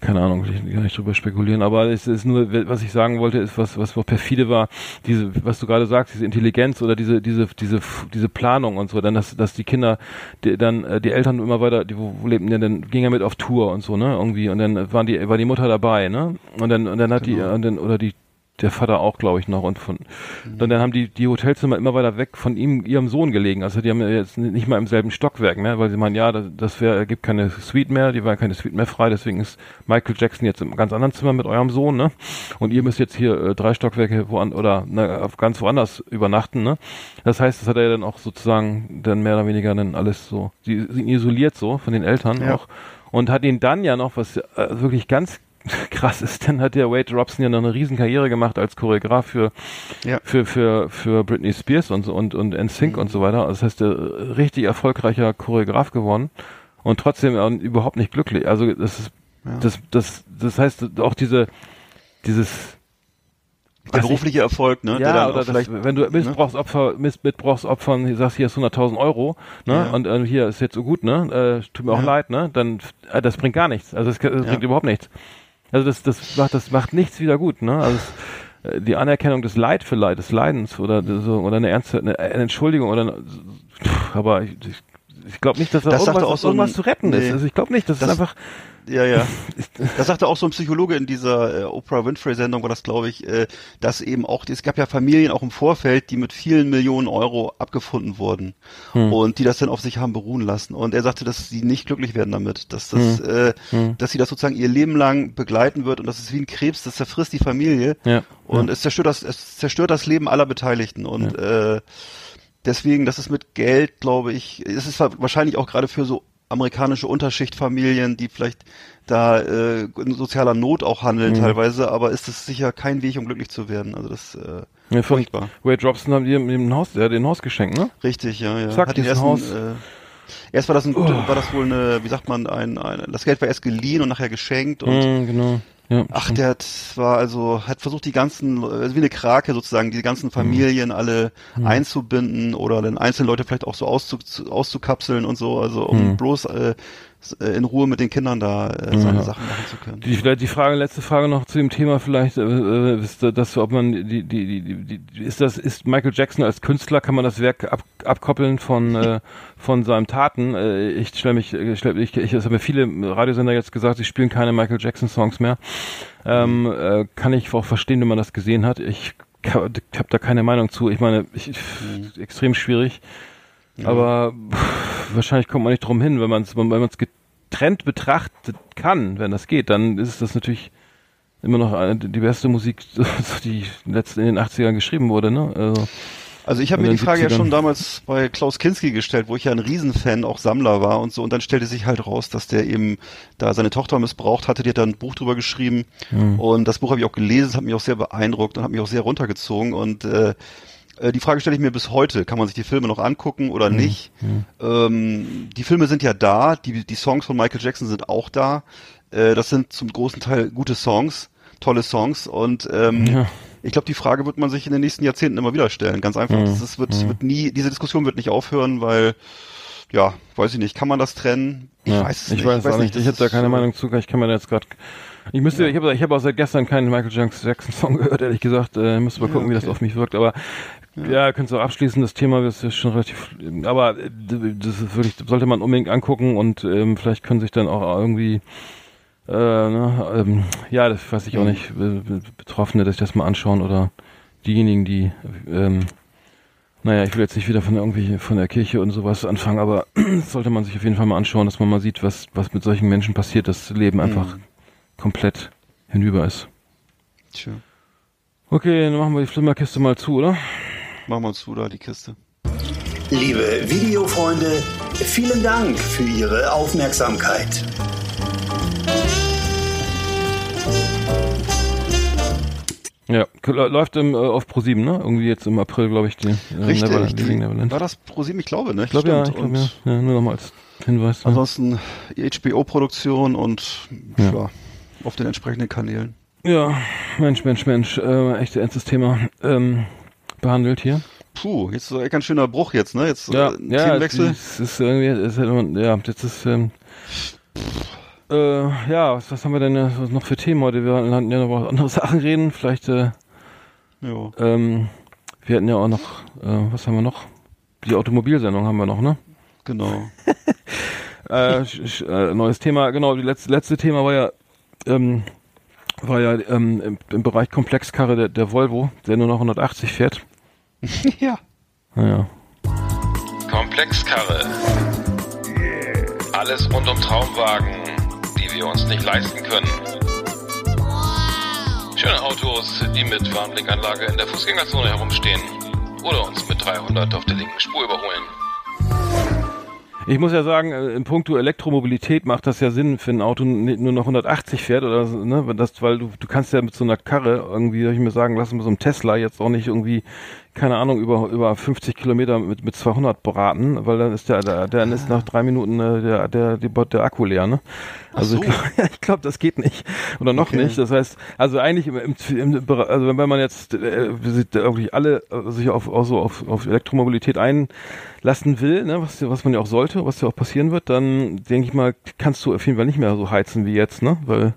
keine Ahnung, will ich gar nicht drüber spekulieren, aber es ist nur, was ich sagen wollte, ist, was, was noch perfide war, diese, was du gerade sagst, diese Intelligenz oder diese, diese, diese, diese Planung und so, dann, dass, dass die Kinder, die, dann, äh, die Eltern immer weiter, die, wo, wo lebten, denn, dann ging er mit auf Tour und so, ne, irgendwie, und dann waren die, war die Mutter dabei, ne, und dann, und dann hat die, und dann, oder die, der Vater auch, glaube ich, noch. Und von dann, dann haben die die Hotelzimmer immer weiter weg von ihm, ihrem Sohn gelegen. Also die haben ja jetzt nicht mal im selben Stockwerk mehr, weil sie meinen, ja, das, das wäre, gibt keine Suite mehr, die war keine Suite mehr frei, deswegen ist Michael Jackson jetzt im ganz anderen Zimmer mit eurem Sohn, ne? Und ihr müsst jetzt hier äh, drei Stockwerke woan oder ne, auf ganz woanders übernachten, ne? Das heißt, das hat er ja dann auch sozusagen dann mehr oder weniger dann alles so, sie sind isoliert so von den Eltern Ja. auch und hat ihn dann ja noch, was äh, wirklich ganz krass ist, dann hat der Wade Robson ja noch eine riesen Karriere gemacht als Choreograf für Ja. für für für Britney Spears und so und und NSYNC und so weiter. Also das heißt, der richtig erfolgreicher Choreograf geworden und trotzdem äh, überhaupt nicht glücklich. Also das ist das das das heißt auch diese dieses Der berufliche Erfolg, ne? ja, oder das, wenn du Missbrauchsopfer, Miss, Missbrauchsopfern sagst, hier ist 100.000 Euro, ne, Ja. und äh, hier ist jetzt so gut, ne, äh, tut mir auch Ja. leid, ne, dann, äh, das bringt gar nichts. Also, das, das Ja. bringt überhaupt nichts. Also, das, das macht, das macht nichts wieder gut, ne, also, es, äh, die Anerkennung des Leid für Leid, des Leidens oder so, oder eine ernste, eine, Entschuldigung oder, pff, aber ich, ich, ich glaube nicht, dass da Das irgendwas, auch so ein- irgendwas zu retten ist. nee. Also, ich glaube nicht, das, Das- ist einfach, ja, ja. Das sagte auch so ein Psychologe in dieser äh, Oprah Winfrey Sendung, war das glaube ich, äh, dass eben auch, es gab ja Familien auch im Vorfeld, die mit vielen Millionen Euro abgefunden wurden Hm. und die das dann auf sich haben beruhen lassen. Und er sagte, dass sie nicht glücklich werden damit, dass das, Hm. äh, dass sie das sozusagen ihr Leben lang begleiten wird und das ist wie ein Krebs, das zerfrisst die Familie ja. und es zerstört das, es zerstört das Leben aller Beteiligten und äh, deswegen, das ist mit Geld, glaube ich, es ist wahrscheinlich auch gerade für so amerikanische Unterschichtfamilien, die vielleicht da äh, in sozialer Not auch handeln Mhm. teilweise, aber ist es sicher kein Weg, um glücklich zu werden. Also das äh, ja furchtbar. Wade Robson haben die ein Haus, hat den Haus geschenkt, ne? Richtig, ja, ja. Zack, Hat den ersten, Haus. Äh, erst war das ein Oh. war das wohl eine, wie sagt man, ein, ein das Geld war erst geliehen und nachher geschenkt und Mhm, genau. Ja, Ach, stimmt. der hat, war also, hat versucht, die ganzen, äh, wie eine Krake sozusagen, die ganzen Familien alle einzubinden oder dann einzelne Leute vielleicht auch so auszu, zu- auszukapseln und so, also um Mhm. bloß äh, in Ruhe mit den Kindern da äh, seine Ja. Sachen machen zu können. Die, vielleicht die Frage, letzte Frage noch zu dem Thema vielleicht, äh, äh, ist, äh, dass, ob man die, die, die, die, ist das, ist Michael Jackson als Künstler, kann man das Werk ab, abkoppeln von, äh, von seinen Taten? Äh, ich stelle mich, ich, stell, ich, ich, es haben mir viele Radiosender jetzt gesagt, sie spielen keine Michael Jackson Songs mehr. Ähm, äh, kann ich auch verstehen, wenn man das gesehen hat. Ich habe da keine Meinung zu. Ich meine, ich, extrem schwierig. Aber pff, wahrscheinlich kommt man nicht drum hin, wenn man es wenn man es getrennt betrachtet kann, wenn das geht, dann ist das natürlich immer noch eine, die beste Musik, die letzten in den 80ern geschrieben wurde, ne? Also, Also ich habe mir die Frage ja 70ern. schon damals bei Klaus Kinski gestellt, wo ich ja ein Riesenfan, auch Sammler war und so. Und dann stellte sich halt raus, dass der eben da seine Tochter missbraucht hatte. Die hat da ein Buch drüber geschrieben. Hm. Und das Buch habe ich auch gelesen, das hat mich auch sehr beeindruckt und hat mich auch sehr runtergezogen. Und äh, äh, die Frage stelle ich mir bis heute. Kann man sich die Filme noch angucken Hm. oder nicht? Ähm, die Filme sind ja da. Die, die Songs von Michael Jackson sind auch da. Äh, das sind zum großen Teil gute Songs, tolle Songs. Und ähm, Ja. ich glaube, die Frage wird man sich in den nächsten Jahrzehnten immer wieder stellen. Ganz einfach. Mhm. Das ist, wird, wird nie, diese Diskussion wird nicht aufhören, weil, ja, weiß ich nicht, kann man das trennen? Ich ja, weiß es ich nicht. weiß es auch nicht. das Ich habe da keine so- Meinung zu. Ich kann mir da jetzt gerade ich müsste, ich habe ich hab auch seit gestern keinen Michael Jackson Song gehört, ehrlich gesagt. Äh, müsste mal Ja, gucken, wie das okay. auf mich wirkt. Aber ja, könntest du auch abschließen, das Thema ist ja schon relativ, aber äh, das ist wirklich, sollte man unbedingt angucken und ähm, vielleicht können sich dann auch irgendwie äh, ne, ähm, ja, das weiß ich auch Mhm. nicht, Be- Betroffene, dass sich das mal anschauen oder diejenigen, die ähm, naja, ich will jetzt nicht wieder von irgendwie von der Kirche und sowas anfangen, aber sollte man sich auf jeden Fall mal anschauen, dass man mal sieht, was, was mit solchen Menschen passiert, dass das Leben einfach Mhm. komplett hinüber ist. Tja, Okay, dann machen wir die Flimmerkiste mal zu, oder? Machen wir uns zu da, die Kiste. Liebe Videofreunde, vielen Dank für Ihre Aufmerksamkeit. Ja, läuft im, äh, auf Pro7, ne? Irgendwie jetzt im April, glaube ich, die äh, Richtig. Neverland, die, Neverland. war das ProSieben? Ich glaube, ne? Ich glaube ja, ich glaube ja. ja. Nur nochmal als Hinweis. Ja. Ansonsten HBO-Produktion und Ja. ja. auf den entsprechenden Kanälen. ja, Mensch, Mensch, Mensch, äh, echt ernstes Thema ähm, behandelt hier. Puh, jetzt so ein ganz schöner Bruch jetzt, ne? Jetzt Ja, äh, ein ja, Themenwechsel. es ist irgendwie, es ist halt ja, jetzt ist, ähm, äh, ja, was, was haben wir denn äh, noch für Themen heute? Wir hatten ja noch über andere Sachen reden, vielleicht, äh, ähm, wir hatten ja auch noch, äh, was haben wir noch? Die Automobilsendung haben wir noch, ne? Genau. äh, äh, neues Thema, genau, die letzte, letzte Thema war ja, ähm, war ja ähm, im, im Bereich Komplexkarre der, der Volvo, der nur noch 180 fährt. ja. Naja. Komplexkarre. Alles rund um Traumwagen, die wir uns nicht leisten können. Schöne Autos, die mit Warnblinkanlage in der Fußgängerzone herumstehen oder uns mit 300 auf der linken Spur überholen. Ich muss ja sagen, äh, in puncto Elektromobilität macht das ja Sinn, wenn ein Auto nur noch 180 fährt oder so, ne, das, weil du, du kannst ja mit so einer Karre irgendwie, soll ich mir sagen lassen, mit so einem Tesla jetzt auch nicht irgendwie, keine Ahnung, über, über 50 Kilometer mit, mit 200 beraten, weil dann ist der, der, dann ist nach drei Minuten äh, der, der, der, der Akku leer, ne? Also so. ich glaube, glaub, das geht nicht. Oder noch Okay. nicht. Das heißt, also eigentlich im, im, im also wenn man jetzt äh, irgendwie alle äh, sich auf, auf, so auf, auf Elektromobilität einlassen will, ne, was, was man ja auch sollte, was ja auch passieren wird, dann denke ich mal, kannst du auf jeden Fall nicht mehr so heizen wie jetzt, ne? Weil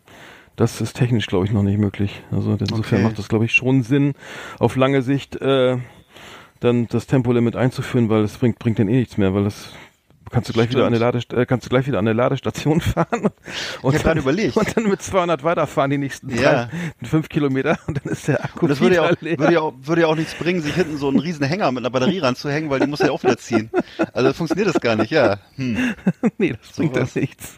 das ist technisch, glaube ich, noch nicht möglich. Also insofern Okay. macht das, glaube ich, schon Sinn, auf lange Sicht äh, dann das Tempolimit einzuführen, weil es bringt, bringt dann eh nichts mehr, weil das kannst du gleich wieder an eine Ladest äh, kannst du gleich wieder an eine Ladestation fahren und grad überlegt. und dann mit 200 weiterfahren die nächsten Ja. drei, fünf Kilometer und dann ist der Akku Und das würde ja, auch, leer. würde, ja auch, würde ja auch nichts bringen, sich hinten so einen riesen Hänger mit einer Batterie ranzuhängen, weil die muss ja auch wieder ziehen. Also funktioniert das gar nicht, ja. Hm. nee, das bringt Sowas. dann nichts.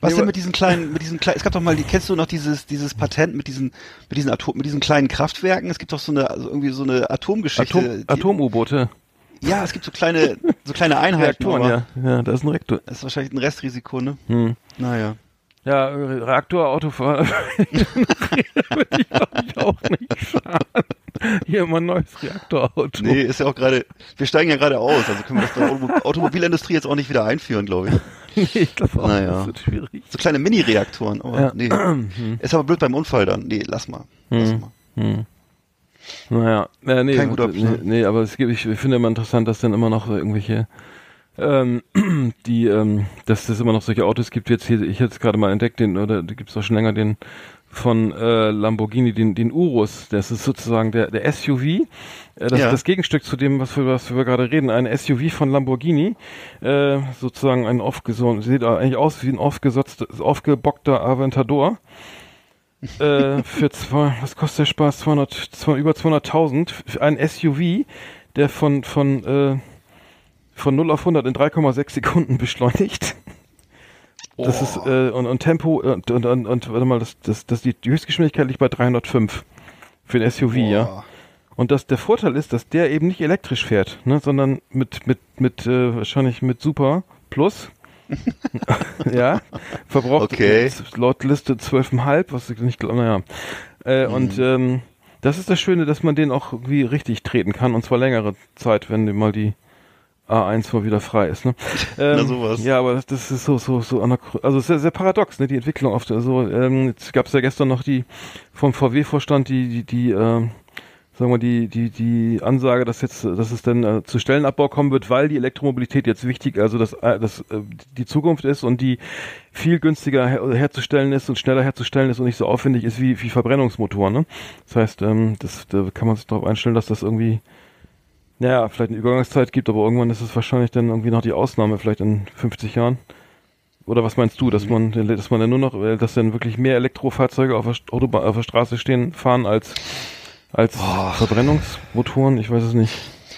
Was Nee, denn mit diesen kleinen, mit diesen kleinen, es gab doch mal, die, kennst du noch dieses, dieses Patent mit diesen, mit diesen Atom, mit diesen kleinen Kraftwerken? Es gibt doch so eine, also irgendwie so eine Atomgeschichte. Atom, Atom-U-Boote, Ja, es gibt so kleine, so kleine Einheiten. Reaktoren, ja. Ja, da ist ein Reaktor. Das ist wahrscheinlich ein Restrisiko, ne? Hm. Naja. Ja, Reaktorautofahrer würde ich ich auch nicht fahren. Hier immer ein neues Reaktorauto. Nee, ist ja auch gerade, wir steigen ja gerade aus, also können wir das der Auto Automobilindustrie jetzt auch nicht wieder einführen, glaube ich. Nee, ich glaube auch, Naja. das wird schwierig. So kleine Mini-Reaktoren, aber Ja. nee. Ist aber blöd beim Unfall dann. Nee, lass mal. Lass Hm. mal. Hm. Naja, äh, nee, Kein guter nee, Plan. nee, aber es gibt, ich finde immer interessant, dass dann immer noch irgendwelche, ähm, die, ähm, dass es immer noch solche Autos gibt. Jetzt hier, ich jetzt gerade mal entdeckt, den, oder gibt es auch schon länger den von äh, Lamborghini, den, den Urus. Das ist sozusagen der, der SUV. Äh, das Ja. ist das Gegenstück zu dem, was wir, was wir gerade reden. Ein SUV von Lamborghini. Äh, sozusagen ein aufgesonnen, sieht eigentlich aus wie ein aufgebockter Aventador äh, für zwei, was kostet der Spaß? 200, zwei, über 200.000 für ein SUV, der von, von, äh, von 0 auf 100 in 3,6 Sekunden beschleunigt. Das ist, äh, und, und Tempo, und, und, und, und warte mal, das, das, das, die, Höchstgeschwindigkeit liegt bei 305 für ein SUV, ja. Boah. Und das, der Vorteil ist, dass der eben nicht elektrisch fährt, ne, sondern mit, mit, mit, äh, wahrscheinlich mit Super Plus. ja, verbraucht Okay. laut Liste 12,5, was ich nicht glaube, naja. Äh, Mhm. Und ähm, das ist das Schöne, dass man den auch irgendwie richtig treten kann, und zwar längere Zeit, wenn mal die A1 mal wieder frei ist. Ne? Ähm, Na, sowas. Ja, aber das, ist so, so, so, also sehr, sehr paradox, ne, die Entwicklung oft. Also, ähm, jetzt gab es ja gestern noch die vom VW-Vorstand die, die, die, ähm, sagen wir, die, die, die Ansage, dass jetzt, dass es dann äh, zu Stellenabbau kommen wird, weil die Elektromobilität jetzt wichtig, also dass, äh, dass äh, die Zukunft ist und die viel günstiger her herzustellen ist und schneller herzustellen ist und nicht so aufwendig ist wie, wie Verbrennungsmotoren. Ne? Das heißt, ähm, das, da kann man sich darauf einstellen, dass das irgendwie naja, vielleicht eine Übergangszeit gibt, aber irgendwann ist es wahrscheinlich dann irgendwie noch die Ausnahme, vielleicht in 50 Jahren. Oder was meinst du, dass man, dass man dann nur noch, äh, dass dann wirklich mehr Elektrofahrzeuge auf der, Autobahn, auf der Straße stehen, fahren als, als Verbrennungsmotoren? Ich weiß es nicht.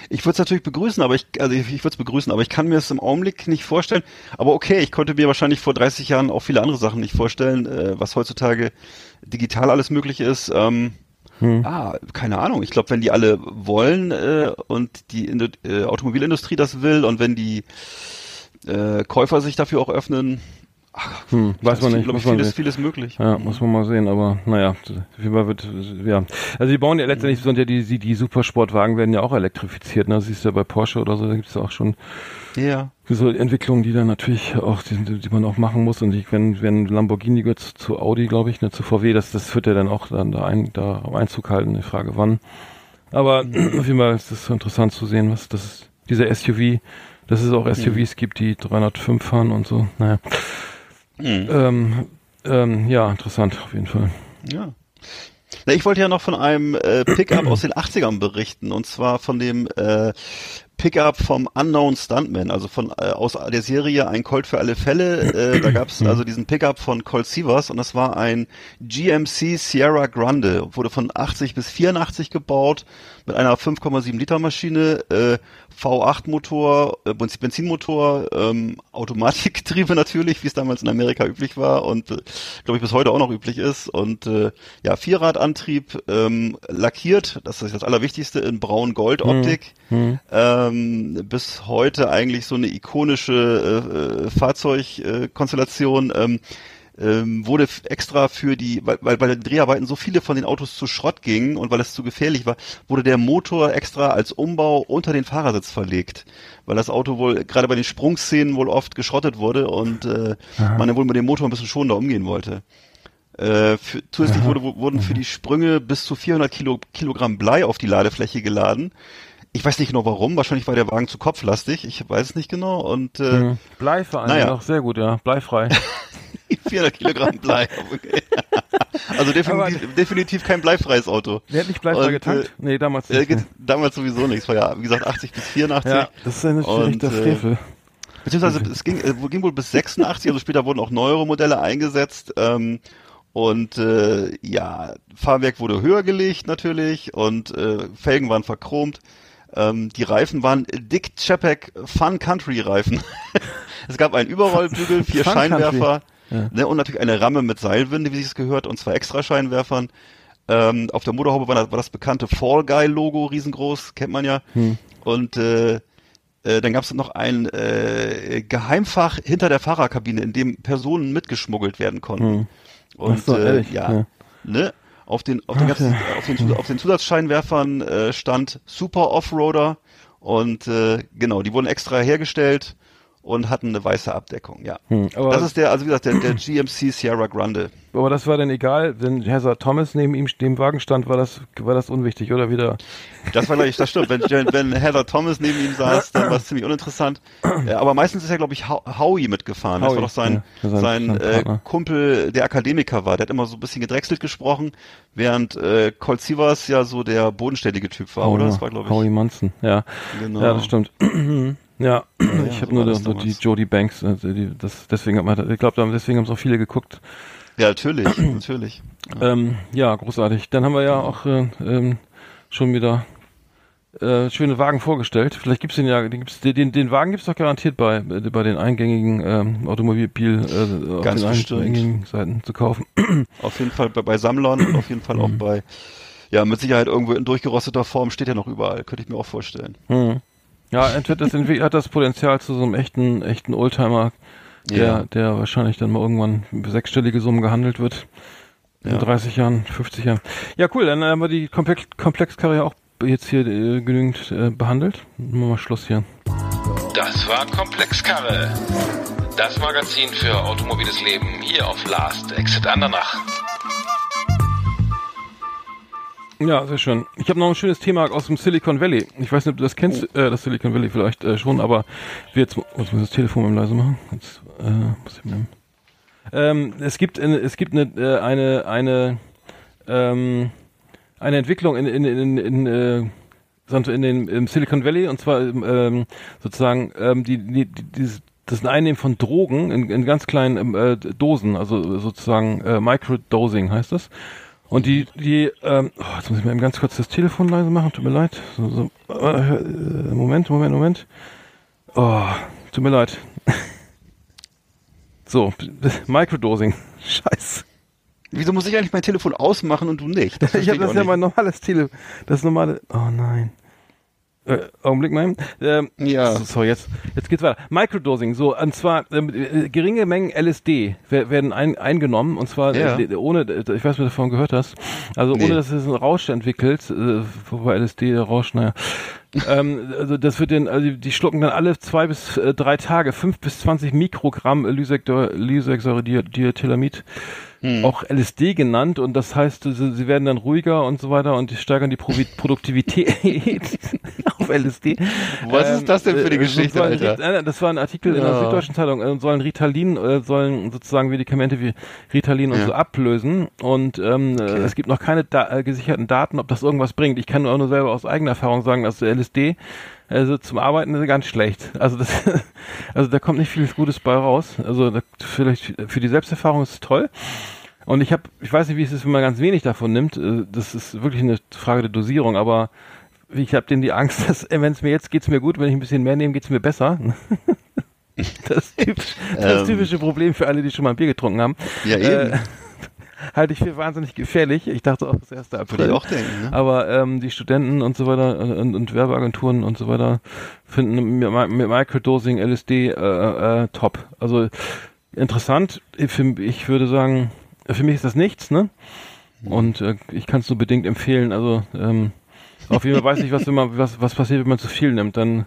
Ich würde es natürlich begrüßen, aber ich, also ich, ich würde es begrüßen, aber ich kann mir es im Augenblick nicht vorstellen. Aber okay, ich konnte mir wahrscheinlich vor 30 Jahren auch viele andere Sachen nicht vorstellen, äh, was heutzutage digital alles möglich ist. Ähm, Ah, keine Ahnung. Ich glaube, wenn die alle wollen äh, und die Indu äh, Automobilindustrie das will und wenn die äh, Käufer sich dafür auch öffnen, ach, Hm, weiß man ist, nicht, ich, vieles, vieles möglich. Ja, muss man mal sehen, aber naja, auf jeden Fall wird, ja. Also die bauen ja letztendlich, sind ja die, die, die Supersportwagen werden ja auch elektrifiziert, ne? Siehst du ja bei Porsche oder so, da gibt's ja auch schon Ja. So Entwicklungen, die dann natürlich auch, die, die man auch machen muss. Und ich, wenn, wenn Lamborghini gehört zu, zu Audi, glaube ich, ne, zu VW, das, das wird ja dann auch dann da, ein, da Einzug halten, die Frage wann. Aber auf jeden Fall ist es interessant zu sehen, was das dieser SUV, dass es auch SUVs gibt, die 305 fahren und so. Naja. Mhm. Ähm, ähm, ja, interessant auf jeden Fall. Ja. Na, ich wollte ja noch von einem äh, Pickup aus den 80ern berichten und zwar von dem äh, Pickup vom Unknown Stuntman, also von äh, aus der Serie Ein Colt für alle Fälle. Äh, da gab es also diesen Pickup von Colt Sievers und das war ein GMC Sierra Grande, wurde von 80 bis 84 gebaut mit einer 5,7 Liter Maschine, äh, V8 Motor, äh, Benz- Benzinmotor, ähm, Automatikgetriebe natürlich, wie es damals in Amerika üblich war und äh, glaube ich bis heute auch noch üblich ist und äh, ja Vierradantrieb ähm, lackiert, das ist das Allerwichtigste in braun-gold Optik. Ähm, bis heute eigentlich so eine ikonische äh, äh, Fahrzeugkonstellation. Ähm, ähm, wurde extra für die, weil, weil bei den Dreharbeiten so viele von den Autos zu Schrott gingen und weil es zu gefährlich war, wurde der Motor extra als Umbau unter den Fahrersitz verlegt, weil das Auto wohl gerade bei den Sprungszenen wohl oft geschrottet wurde und äh, man dann wohl mit dem Motor ein bisschen schonender umgehen wollte. Äh, für, zusätzlich wurde, wurden für die Sprünge bis zu 400 Kilo, Kilogramm Blei auf die Ladefläche geladen. Ich weiß nicht genau warum, wahrscheinlich war der Wagen zu kopflastig, ich weiß es nicht genau und äh, Mhm. Blei vor allem Naja. noch sehr gut, ja. Bleifrei. 400 Kilogramm Blei. Okay. Also definitiv, definitiv kein bleifreies Auto. Der hat nicht bleifrei Und, getankt? äh, nee, damals Äh, nicht. geht damals sowieso nichts. War ja, wie gesagt, 80 bis 84. Ja, das ist ja natürlich Und, der äh, Frevel. Beziehungsweise es ging, äh, ging wohl bis 86, also später wurden auch neuere Modelle eingesetzt. Ähm, und äh, ja, Fahrwerk wurde höher gelegt natürlich und äh, Felgen waren verchromt. Ähm, die Reifen waren Dick Chapek Fun Country Reifen. es gab einen Überrollbügel, vier Fun Country. Ja. ne, und natürlich eine Ramme mit Seilwinde, wie sich es gehört, und zwei Extrascheinwerfern. Ähm, auf der Motorhaube war das, war das bekannte Fall Guy Logo riesengroß, kennt man ja. Hm. Und äh, äh, dann gab es noch ein äh, Geheimfach hinter der Fahrerkabine, in dem Personen mitgeschmuggelt werden konnten. Hm. Und so, äh, ja, Ja. ne? Auf den, auf den, Ach, ganzen, ja. auf den, auf den Zusatzscheinwerfern äh, stand Super Offroader und äh, genau, die wurden extra hergestellt und hatten eine weiße Abdeckung, ja. Hm, das ist der, also wie gesagt, der, der GMC Sierra Grande. Aber das war denn egal, wenn Hazard Thomas neben ihm dem Wagen stand, war das, war das unwichtig, oder wieder? Das war, glaube ich, das stimmt. Wenn, wenn Heather Thomas neben ihm saß, dann war es ziemlich uninteressant. Aber meistens ist ja, glaube ich, Howie mitgefahren. Das Howie, war doch sein, ja, sein- sein, äh. Kumpel, der Akademiker war. Der hat immer so ein bisschen gedrechselt gesprochen, während äh, Colt Sievers ja so der bodenständige Typ war, oder? Das war, glaube ich. Howie Munson, ja. Genau. Ja, das stimmt. Ja, ich habe so nur, nur die. Jodie Banks, also die, das, deswegen hat man, ich glaube, deswegen haben so viele geguckt. Ja, natürlich, natürlich. Ähm, ja, großartig. Dann haben wir ja auch äh, ähm, schon wieder äh, schöne Wagen vorgestellt. Vielleicht gibt's den ja, den, gibt's, den, den Wagen gibt's doch garantiert bei äh, bei den eingängigen ähm, Automobil äh, auf Ganz den bestimmt. eingängigen Seiten zu kaufen. Auf jeden Fall bei, bei Sammlern und auf jeden Fall Mhm. auch bei, ja, mit Sicherheit irgendwo in durchgerosteter Form steht er noch überall. Könnte ich mir auch vorstellen. Hm. Ja, entweder das entweder hat das Potenzial zu so einem echten echten Oldtimer, der Ja. der wahrscheinlich dann mal irgendwann sechsstellige Summen gehandelt wird. In Ja. 30 Jahren, 50 Jahren. Ja, cool, dann haben wir die Komplex Komplexkarriere auch jetzt hier äh, genügend äh, behandelt. Machen wir mal Schluss hier. Das war Komplexkarre. Das Magazin für automobiles Leben hier auf Last Exit Andernach. Ja, sehr schön. Ich habe noch ein schönes Thema aus dem Silicon Valley. Ich weiß nicht, ob du das kennst, äh, das Silicon Valley vielleicht äh, schon, aber wir jetzt, jetzt muss ich das Telefon mal leise machen. Jetzt, äh, muss ich mir, ähm, es gibt eine, es gibt eine äh, eine eine ähm, eine Entwicklung in in in, in äh, sondern in den im Silicon Valley und zwar ähm, sozusagen ähm, die, die, die dieses das Einnehmen von Drogen in, in ganz kleinen ähm, äh, Dosen, also sozusagen äh, Microdosing heißt das. Und die, die, ähm, oh, jetzt muss ich mir eben ganz kurz das Telefon leise machen, tut mir leid. So, so, äh, äh, Moment, Moment, Moment. Oh, tut mir leid. So, Microdosing. Scheiße. Wieso muss ich eigentlich mein Telefon ausmachen und du nicht? Ich habe das ja nicht. mein normales Tele, das normale. Oh nein. Äh, Augenblick mal. Ähm, Ja. So, jetzt, jetzt geht's weiter. Microdosing, so, und zwar ähm, äh, geringe Mengen LSD wer- werden ein, eingenommen, und zwar Ja. äh, ohne, äh, ich weiß nicht, ob du davon gehört hast, also Nee. ohne, dass es einen Rausch entwickelt, äh, wobei LSD, der Rausch, naja. ähm, also das wird den, also die schlucken dann alle zwei bis drei Tage fünf bis zwanzig Mikrogramm Lysergsäure- Lysergsäure-Diethylamid, auch LSD genannt und das heißt, sie, sie werden dann ruhiger und so weiter und die steigern die Provi Produktivität auf LSD. Was ist das denn für eine äh, Geschichte, Alter? Nein, Das war ein Artikel in der Ja. Süddeutschen Zeitung, äh, sollen Ritalin, äh, sollen sozusagen Medikamente wie Ritalin und Ja. so ablösen und ähm, äh, es gibt noch keine da äh, gesicherten Daten, ob das irgendwas bringt. Ich kann nur, nur selber aus eigener Erfahrung sagen, dass LSD Also zum Arbeiten ist ganz schlecht. Also das, also da kommt nicht viel Gutes bei raus. Also da, vielleicht für die Selbsterfahrung ist es toll. Und ich habe, ich weiß nicht, wie es ist, wenn man ganz wenig davon nimmt. Äh, Das ist wirklich eine Frage der Dosierung. Aber ich habe denn die Angst, dass wenn es mir jetzt geht's mir gut, wenn ich ein bisschen mehr nehme, geht's mir besser. Das, typisch, das Ähm. typische Problem für alle, die schon mal ein Bier getrunken haben. Ja, eben. Äh, halte ich für wahnsinnig gefährlich. Ich dachte auch, das erste Würde April. ich auch denken, ne? Aber ähm, die Studenten und so weiter und, und Werbeagenturen und so weiter finden Mi- Mi- Microdosing, LSD äh, äh, top. Also interessant. Ich würde sagen, für mich ist das nichts, ne? Und äh, ich kann es nur bedingt empfehlen. Also ähm, auf jeden Fall weiß ich, was, wenn man, was, was passiert, wenn man zu viel nimmt. Dann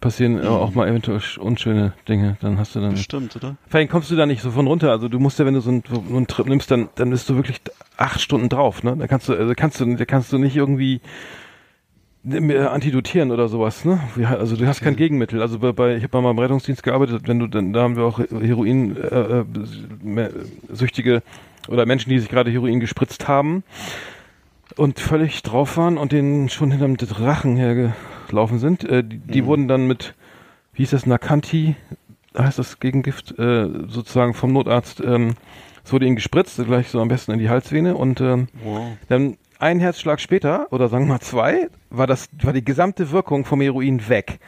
passieren äh, auch mal eventuell sch- unschöne Dinge. Dann hast du dann Bestimmt, oder? Vielleicht kommst du da nicht so von runter. Also du musst ja, wenn du so einen, so einen Trip nimmst, dann, dann bist du wirklich acht Stunden drauf, ne? Da kannst du, also kannst du, da kannst du nicht irgendwie mehr antidotieren oder sowas, ne? Also du hast kein Gegenmittel. Also bei, bei ich habe mal beim Rettungsdienst gearbeitet, wenn du dann, da haben wir auch Heroin äh, äh, süchtige oder Menschen, die sich gerade Heroin gespritzt haben und völlig drauf waren und denen schon hinterm Drachen hergelaufen sind. Äh, die die wurden dann mit, wie hieß das, Nakanti, heißt das Gegengift, äh, sozusagen vom Notarzt, ähm, es wurde ihnen gespritzt, gleich so am besten in die Halsvene und ähm, Wow. dann ein Herzschlag später, oder sagen wir mal zwei, war das, war die gesamte Wirkung vom Heroin weg.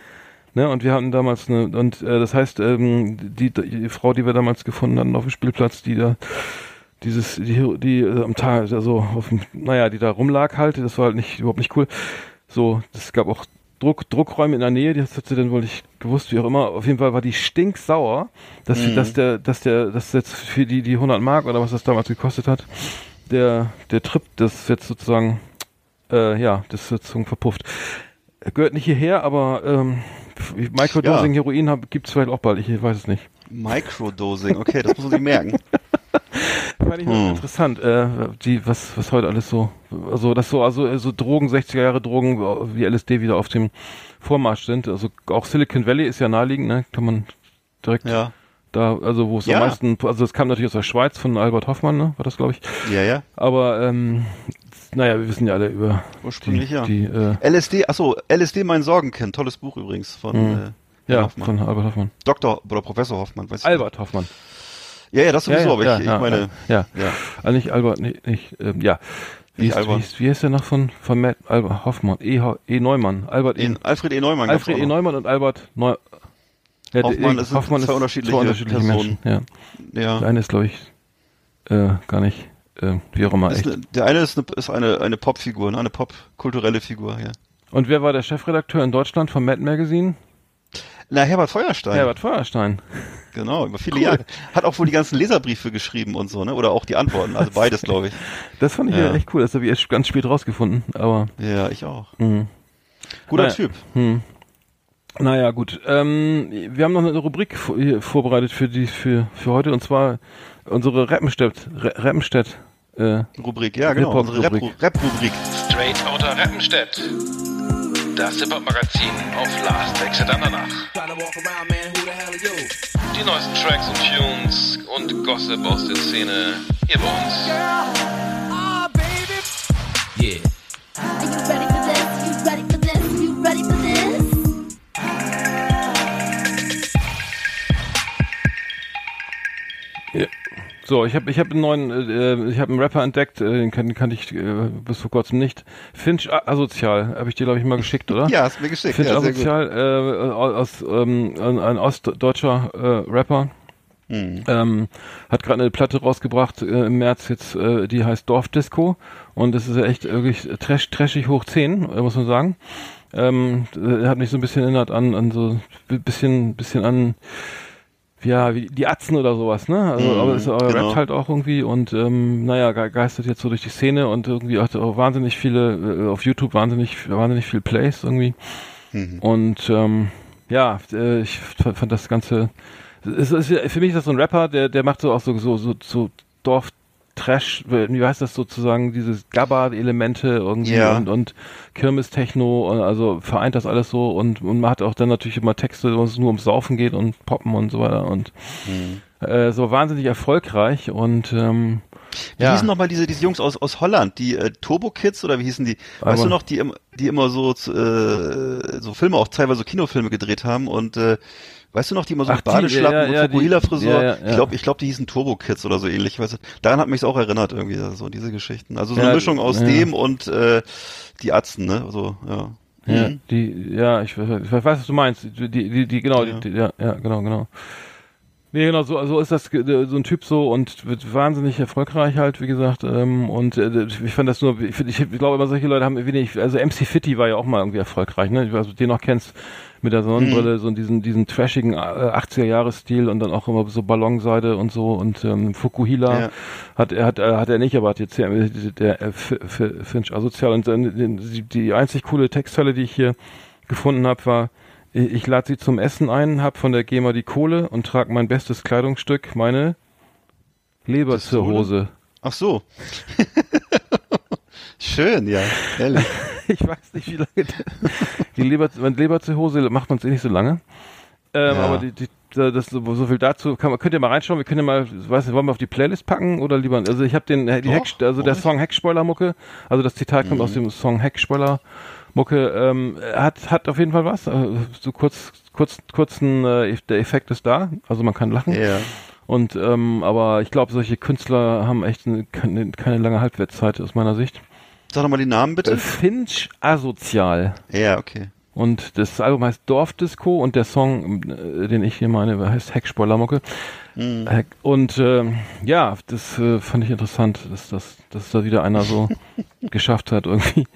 Ne, und wir hatten damals eine, und äh, das heißt, ähm, die, die Frau, die wir damals gefunden hatten auf dem Spielplatz, die da dieses, die, die äh, am Tag, also auf dem, naja, die da rumlag halt, das war halt nicht, überhaupt nicht cool. So, es gab auch Druck, Druckräume in der Nähe, die hat sie dann wohl nicht gewusst, wie auch immer. Auf jeden Fall war die stinksauer, dass, Mhm. dass der, dass der, dass jetzt für die, die 100 Mark oder was das damals gekostet hat, der, der Trip, das jetzt sozusagen, äh, ja, das sozusagen verpufft. Gehört nicht hierher, aber ähm, Microdosing Ja. Heroin hab, gibt's vielleicht auch bald, ich weiß es nicht. Microdosing, okay, das muss man sich merken. Fand ich Hm. interessant, äh, die, was, was heute alles so, also, dass so, also, äh, so Drogen, 60er Jahre Drogen, äh, wie LSD wieder auf dem Vormarsch sind. Also, auch Silicon Valley ist ja naheliegend, ne, kann man direkt Ja. da, also, wo es Ja. am meisten, also, es kam natürlich aus der Schweiz von Albert Hoffmann, ne, war das, glaube ich. Ja, ja. Aber, ähm, naja, wir wissen ja alle über Ursprünglich die, ja. die, äh, LSD, achso, LSD mein Sorgenkind, tolles Buch übrigens von Mhm. äh, ja, Hoffmann. von Albert Hoffmann. Dr. oder Professor Hoffmann, weiß ich Albert Hoffmann. Nicht. Ja, ja, das sowieso, ja, aber ja, ich, ja, ich meine, ja, ja. Ah, nicht Albert, nee, nicht, ähm, ja. Wie Nicht ist, wie, ist, wie ist der noch von, von Matt, Albert Hoffmann? E, e. Neumann. Albert E. In Alfred E. Neumann Alfred E. noch. Neumann und Albert Neu ja, Hoffmann, es sind zwei unterschiedliche Personen. Menschen. Ja. Ja. Der eine ist, glaube ich, äh, gar nicht, äh, wie auch immer, Ist eine, der eine ist eine, ist eine, eine Popfigur, ne? eine popkulturelle Figur, ja. Und wer war der Chefredakteur in Deutschland vom Mad Magazine? Na, Herbert Feuerstein. Herbert Feuerstein. Genau, über viele Cool. Jahre. Hat auch wohl die ganzen Leserbriefe geschrieben und so, ne? Oder auch die Antworten, also beides, glaube ich. Das fand ich Ja. ja. echt cool. Das habe ich erst ganz spät rausgefunden. Aber, Ja, ich auch. mh. Guter Naja. Typ. Hm. Naja, gut. Ähm, wir haben noch eine Rubrik vor- vorbereitet für die für für heute und zwar unsere Rappenstedt Ra- Rappenstedt äh, Rubrik, ja, genau. Unsere Hip-Hop-Rubrik. Rap- Rap-Rubrik. Straight Outta Rappenstedt. Das Hip-Hop-Magazin auf Last Exit Andernach. Die neuesten Tracks und Tunes und Gossip aus der Szene hier bei uns. Yeah. Are you ready for this? You ready for this? You ready for this? So, ich habe ich habe einen neuen, äh, ich habe einen Rapper entdeckt, äh, den, kann, kannte ich äh, bis vor kurzem nicht. Finch Asozial, habe ich dir glaube ich mal geschickt, oder? Ja, hast mir geschickt. Finch Ja. Asozial, äh, aus ähm, ein, ostdeutscher äh, Rapper. Hm. Ähm, hat gerade eine Platte rausgebracht äh, im März jetzt, äh, die heißt Dorfdisco und das ist ja echt wirklich trash, trashig hoch 10, äh, muss man sagen. Ähm, äh, hat mich so ein bisschen erinnert an, an so ein bisschen, bisschen an ja, wie die Atzen oder sowas, ne? Also, Mhm, aber es aber genau. rappt halt auch irgendwie und ähm, naja, ge geistert jetzt so durch die Szene und irgendwie hat auch wahnsinnig viele, äh, auf YouTube wahnsinnig, wahnsinnig viel Plays irgendwie. Mhm. Und ähm, ja, äh, ich fand, fand das Ganze. Es ist, für mich ist das so ein Rapper, der, der macht so auch so, so, so, so Dorf. Trash, wie heißt das sozusagen, dieses Gabba-Elemente irgendwie Ja. und, und Kirmes-Techno, und also vereint das alles so und, und man hat auch dann natürlich immer Texte, wo es nur ums Saufen geht und Poppen und so weiter und Mhm. äh, so wahnsinnig erfolgreich und ähm, Wie Ja. hießen nochmal diese, diese Jungs aus, aus Holland, die äh, Turbo Kids oder wie hießen die? Aber- weißt du noch, die, die immer so, äh, so Filme, auch teilweise so Kinofilme gedreht haben und äh, weißt du noch, die immer so Ach, mit die, Badeschlappen ja, ja, und Fukuhila-Frisur? ja, Ich glaube, ich glaube, die hießen Turbo Kids oder so ähnlich. Weißt du? Daran hat mich auch erinnert irgendwie, so diese Geschichten. Also so eine Mischung aus dem und äh, die Atzen, ne? Also, ja. Ja, Mhm. die, ja, ich, weiß- ich weiß, was du meinst. Die, die, die genau, Ja. Die, ja, ja, genau, genau. Nee, genau, so, so ist das, ge- so ein Typ so und wird wahnsinnig erfolgreich halt, wie gesagt, ähm, und äh, ich fand das nur, ich, find- ich glaube immer solche Leute haben wenig, also MC Fitty war ja auch mal irgendwie erfolgreich, ne, ich weiß, ob du den noch kennst, mit der Sonnenbrille, Mhm. so diesen, diesen trashigen äh, 80er-Jahre-Stil und dann auch immer so Ballonseide und so und ähm, Fukuhila Ja. hat er hat, äh, hat er nicht, aber hat jetzt der, der äh, F- Finch asozial und dann, die, die einzig coole Textzeile, die ich hier gefunden habe, war ich lade sie zum Essen ein, hab von der GEMA die Kohle und trage mein bestes Kleidungsstück, meine Leberzirrhose. Ach so. Schön, ja, ehrlich. Ich weiß nicht, wie lange die Leber, wenn Leberzirrhose macht man es eh nicht so lange. Ähm, Ja. Aber die, die, das so, so viel dazu. Kann man, könnt ihr mal reinschauen. Wir können ja mal, weiß nicht, wollen wir auf die Playlist packen oder lieber? Also ich habe den, die Doch, Heck, also der? Song Heckspoiler-Mucke. Also das Zitat kommt Mhm. aus dem Song Heckspoiler-Mucke. Ähm, hat hat auf jeden Fall was. Äh, So kurz, kurz, kurzen äh, der Effekt ist da. Also man kann lachen. Ja. Und ähm, aber ich glaube, solche Künstler haben echt eine, keine, keine lange Halbwertszeit aus meiner Sicht. Sag doch mal die Namen Äh, bitte. Finch asozial. Ja, okay. Und das Album heißt Dorfdisco und der Song, äh, den ich hier meine, heißt Heckspoilermucke. Mhm. Und ähm, ja, das äh, fand ich interessant, dass, dass, dass da wieder einer so geschafft hat, irgendwie.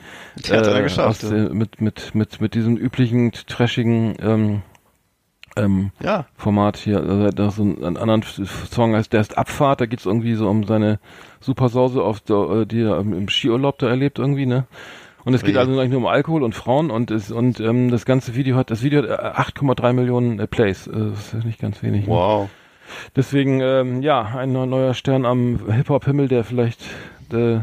Der hat einer geschafft, aus ja. mit, mit, mit, mit diesem üblichen, trashigen ähm, ähm, Ja. Format hier. Also, da ist so ein, ein anderen Song heißt Der ist Abfahrt, da geht's irgendwie so um seine Supersause, auf der, äh, die er im Skiurlaub da erlebt irgendwie, ne? Und es geht also eigentlich nur um Alkohol und Frauen und es, und ähm, das ganze Video hat, das Video hat äh, 8,3 Millionen äh, Plays. Äh, Das ist nicht ganz wenig. Ne? Wow. Deswegen, ähm, ja, ein neu- neuer Stern am Hip-Hop-Himmel, der vielleicht äh,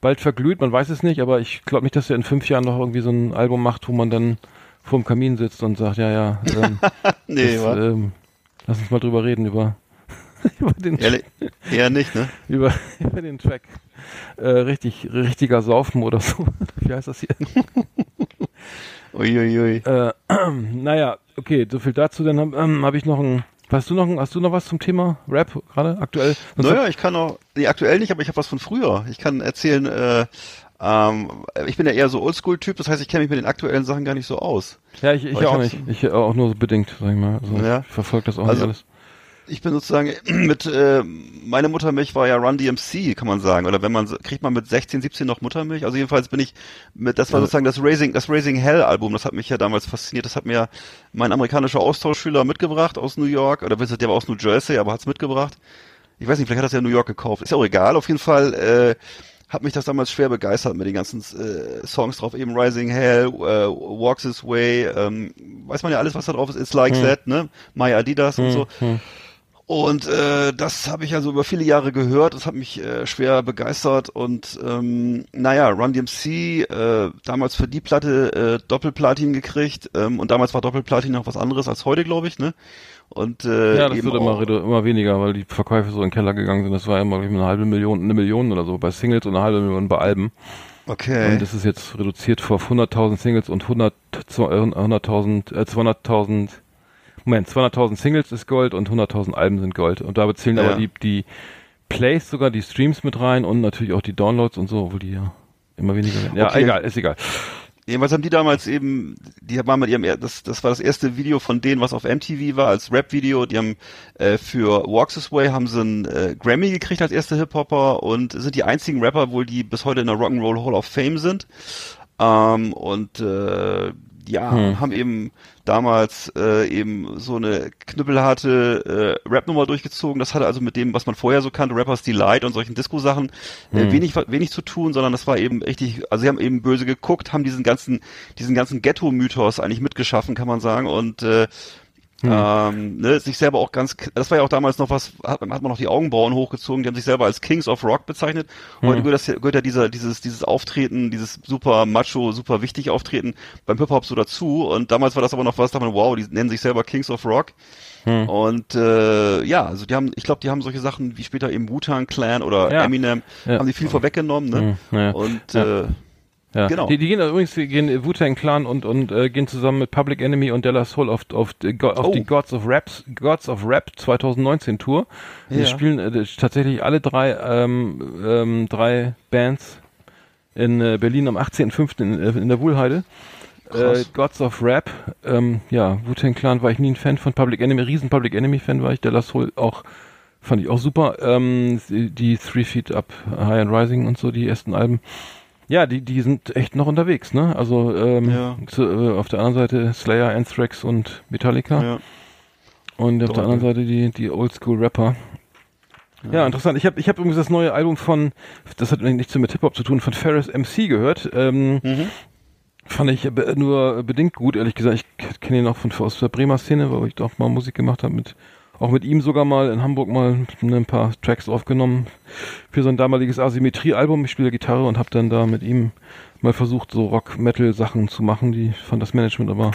bald verglüht, man weiß es nicht, aber ich glaube nicht, dass er in fünf Jahren noch irgendwie so ein Album macht, wo man dann vorm Kamin sitzt und sagt, ja, ja, ähm, Nee, das, ähm, lass uns mal drüber reden, über, über, den, Ehrlich, eher nicht, ne? über, über den Track. Äh, richtig, richtiger Saufen oder so. Wie heißt das hier? Uiuiui. Äh, naja, okay, so viel dazu. Dann habe ähm, hab ich noch ein. Hast du noch, ein, hast du noch was zum Thema Rap gerade aktuell? Sonst Naja, ich kann auch, nee, aktuell nicht, aber ich habe was von früher. Ich kann erzählen, äh, ähm, ich bin ja eher so Oldschool-Typ, das heißt, ich kenne mich mit den aktuellen Sachen gar nicht so aus. Ja, ich, ich ich auch hab's- nicht. Ich äh, auch nur so bedingt, sag ich mal. Also Ja. Ich verfolge das auch Also- nicht alles. Ich bin sozusagen mit, äh, meine Muttermilch war ja Run DMC, kann man sagen. Oder wenn man, kriegt man mit 16, 17 noch Muttermilch? Also jedenfalls bin ich mit, das war sozusagen das Raising, das Raising Hell Album, das hat mich ja damals fasziniert. Das hat mir mein amerikanischer Austauschschüler mitgebracht aus New York, oder wisst ihr, der war aus New Jersey, aber hat's mitgebracht. Ich weiß nicht, vielleicht hat er es ja in New York gekauft. Ist ja auch egal. Auf jeden Fall, äh, hat mich das damals schwer begeistert mit den ganzen äh, Songs drauf, eben Rising Hell, äh, Walks This Way, ähm, weiß man ja alles, was da drauf ist, It's Like Hm. That, ne? My Adidas und so. Hm. Und äh, das habe ich also über viele Jahre gehört, das hat mich äh, schwer begeistert und ähm, naja, Run DMC, äh, damals für die Platte äh, Doppelplatin gekriegt ähm, und damals war Doppelplatin noch was anderes als heute, glaube ich, ne? Und äh, Ja, das wird immer, immer weniger, weil die Verkäufe so in den Keller gegangen sind. Das war immer ich, eine halbe Million, eine Million oder so bei Singles und eine halbe Million bei Alben. Okay. Und das ist jetzt reduziert auf 100.000 Singles und 100 zu- äh, 100.000, äh, 200.000, Moment, 200.000 Singles ist Gold und 100.000 Alben sind Gold. Und da bezählen Ja. aber die, die Plays sogar die Streams mit rein und natürlich auch die Downloads und so, obwohl die ja immer weniger werden. Ja, Okay. egal, ist egal. Jedenfalls haben die damals eben, die waren mit ihrem, das, das war das erste Video von denen, was auf MTV war, als Rap-Video. Die haben äh, für Walks This Way haben sie einen äh, Grammy gekriegt als erste Hip-Hopper und sind die einzigen Rapper wohl, die bis heute in der Rock'n'Roll Hall of Fame sind. Ähm, und äh, ja, Hm. haben eben damals äh, eben so eine knüppelharte äh, Rap-Nummer durchgezogen. Das hatte also mit dem, was man vorher so kannte, Rappers Delight und solchen Disco-Sachen, äh, Hm. wenig, wenig zu tun, sondern das war eben richtig, also sie haben eben böse geguckt, haben diesen ganzen, diesen ganzen Ghetto-Mythos eigentlich mitgeschaffen, kann man sagen. Und äh, Ähm, ne, sich selber auch ganz, das war ja auch damals noch was, hat, hat man noch die Augenbrauen hochgezogen, die haben sich selber als Kings of Rock bezeichnet. Heute gehört, das, ja- gehört ja dieser, dieses, dieses Auftreten, dieses super macho, super wichtig Auftreten beim Hip-Hop so dazu. Und damals war das aber noch was, da man, wow, die nennen sich selber Kings of Rock. Und äh, ja, also die haben, ich glaube, die haben solche Sachen wie später eben Wu-Tang Clan oder Ja. Eminem, Ja. haben die viel vorweggenommen, ne? Hm, ja. Und äh, Ja. Genau. Die, die gehen übrigens, die gehen Wu-Tang Clan und und äh, gehen zusammen mit Public Enemy und Della Soul auf auf, die Go- auf Oh. die Gods of Raps Gods of Rap 2019 Tour. Die Ja. spielen äh, tatsächlich alle drei ähm, ähm, drei Bands in äh, Berlin am 18.05. In, äh, in der Wuhlheide. Äh. Gods of Rap, ähm, ja, Wu-Tang Clan war ich nie ein Fan von Public Enemy, riesen Public Enemy Fan war ich, Della Soul auch fand ich auch super. Ähm, die, die Three Feet Up, High and Rising und so, die ersten Alben. Ja, die, die sind echt noch unterwegs, ne? Also ähm, Ja. zu, äh, auf der anderen Seite Slayer, Anthrax und Metallica ja. und auf der anderen Seite die, die Oldschool-Rapper. Ja. interessant. Ich habe ich hab übrigens das neue Album von, das hat nichts mit Hip-Hop zu tun, von Ferris MC gehört. Ähm, Mhm. Fand ich nur bedingt gut, ehrlich gesagt. Ich kenne ihn auch von aus der Bremer Szene, weil ich doch mal Musik gemacht habe mit auch mit ihm sogar mal in Hamburg mal ein paar Tracks aufgenommen für sein damaliges Asymmetrie-Album. Ich spiele Gitarre und habe dann da mit ihm mal versucht, so Rock-Metal-Sachen zu machen. Die fand das Management aber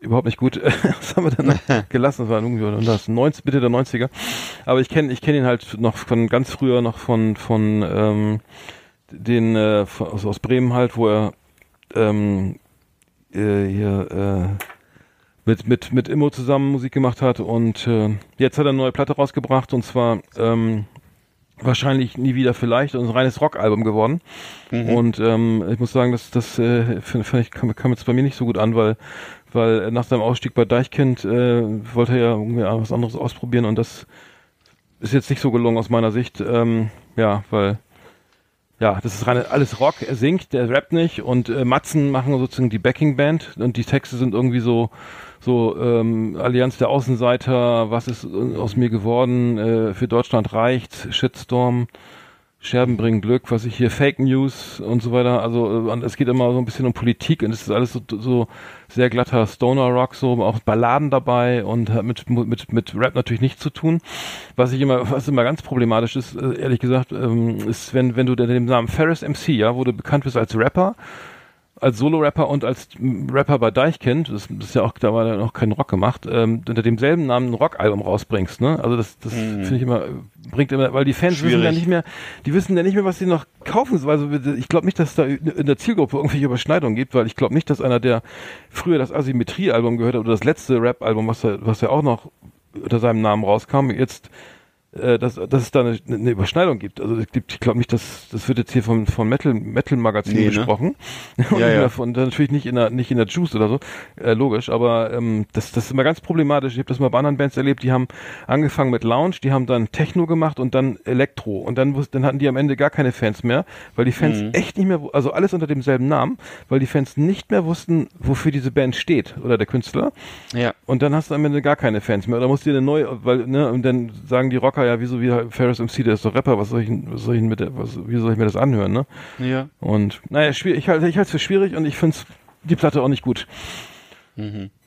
überhaupt nicht gut. das haben wir dann gelassen. Das war irgendwie und das 90, Mitte der 90er. Aber ich kenne ich kenne ihn halt noch von ganz früher noch von von ähm, den äh, aus, aus Bremen halt, wo er ähm, äh, hier äh, mit mit mit Immo zusammen Musik gemacht hat und äh, jetzt hat er eine neue Platte rausgebracht und zwar ähm, wahrscheinlich nie wieder vielleicht und ein reines Rockalbum geworden und ähm, ich muss sagen, dass das äh, find ich kam, kam jetzt bei mir nicht so gut an, weil weil nach seinem Ausstieg bei Deichkind äh, wollte er ja irgendwie was anderes ausprobieren und das ist jetzt nicht so gelungen aus meiner Sicht. Ähm, ja, weil ja, das ist rein alles Rock. Er singt, der rappt nicht und äh, Matzen machen sozusagen die Backing-Band und die Texte sind irgendwie so so ähm, Allianz der Außenseiter, was ist äh, aus mir geworden, äh, für Deutschland reicht, Shitstorm, Scherben bringen Glück, was ich hier, Fake News und so weiter. Also äh, es geht immer so ein bisschen um Politik und es ist alles so, so sehr glatter Stoner Rock, so auch Balladen dabei und hat mit, mit, mit Rap natürlich nichts zu tun. Was ich immer, was immer ganz problematisch ist, äh, ehrlich gesagt, ähm, ist, wenn, wenn du den Namen Ferris MC, ja, wo du bekannt bist als Rapper, als Solo-Rapper und als Rapper bei Deichkind, das, das ist ja auch, da war ja noch kein Rock gemacht, ähm, unter demselben Namen ein Rockalbum rausbringst, ne? Also das, das finde ich immer, bringt immer, weil die Fans wissen ja Schwierig. nicht mehr, die wissen ja nicht mehr, was sie noch kaufen. Also ich glaube nicht, dass da in der Zielgruppe irgendwelche Überschneidungen gibt, weil ich glaube nicht, dass einer, der früher das Asymmetrie-Album gehört hat oder das letzte Rap-Album, was, er- was ja auch noch unter seinem Namen rauskam, jetzt äh, dass, dass es da eine, eine Überschneidung gibt. Also es gibt, ich glaube nicht, dass das wird jetzt hier vom, vom Metal Metal Magazin Nee, ne? besprochen. Und Ja, ja. von, natürlich nicht in der nicht in der Juice oder so, äh, logisch. Aber ähm, das das ist immer ganz problematisch. Ich habe das mal bei anderen Bands erlebt. Die haben angefangen mit Lounge, die haben dann Techno gemacht und dann Elektro und dann dann hatten die am Ende gar keine Fans mehr, weil die Fans Mhm. echt nicht mehr, also alles unter demselben Namen, weil die Fans nicht mehr wussten, wofür diese Band steht oder der Künstler. Ja. Und dann hast du am Ende gar keine Fans mehr. Oder musst du dir eine neue, weil, ne, und dann sagen die Rocker, ja, wieso wie Ferris MC, der ist doch Rapper, was soll ich, was soll ich mit der, was, wie soll ich mir das anhören, ne? Ja. Und, naja, ich halte, ich halte es für schwierig und ich finde die Platte auch nicht gut.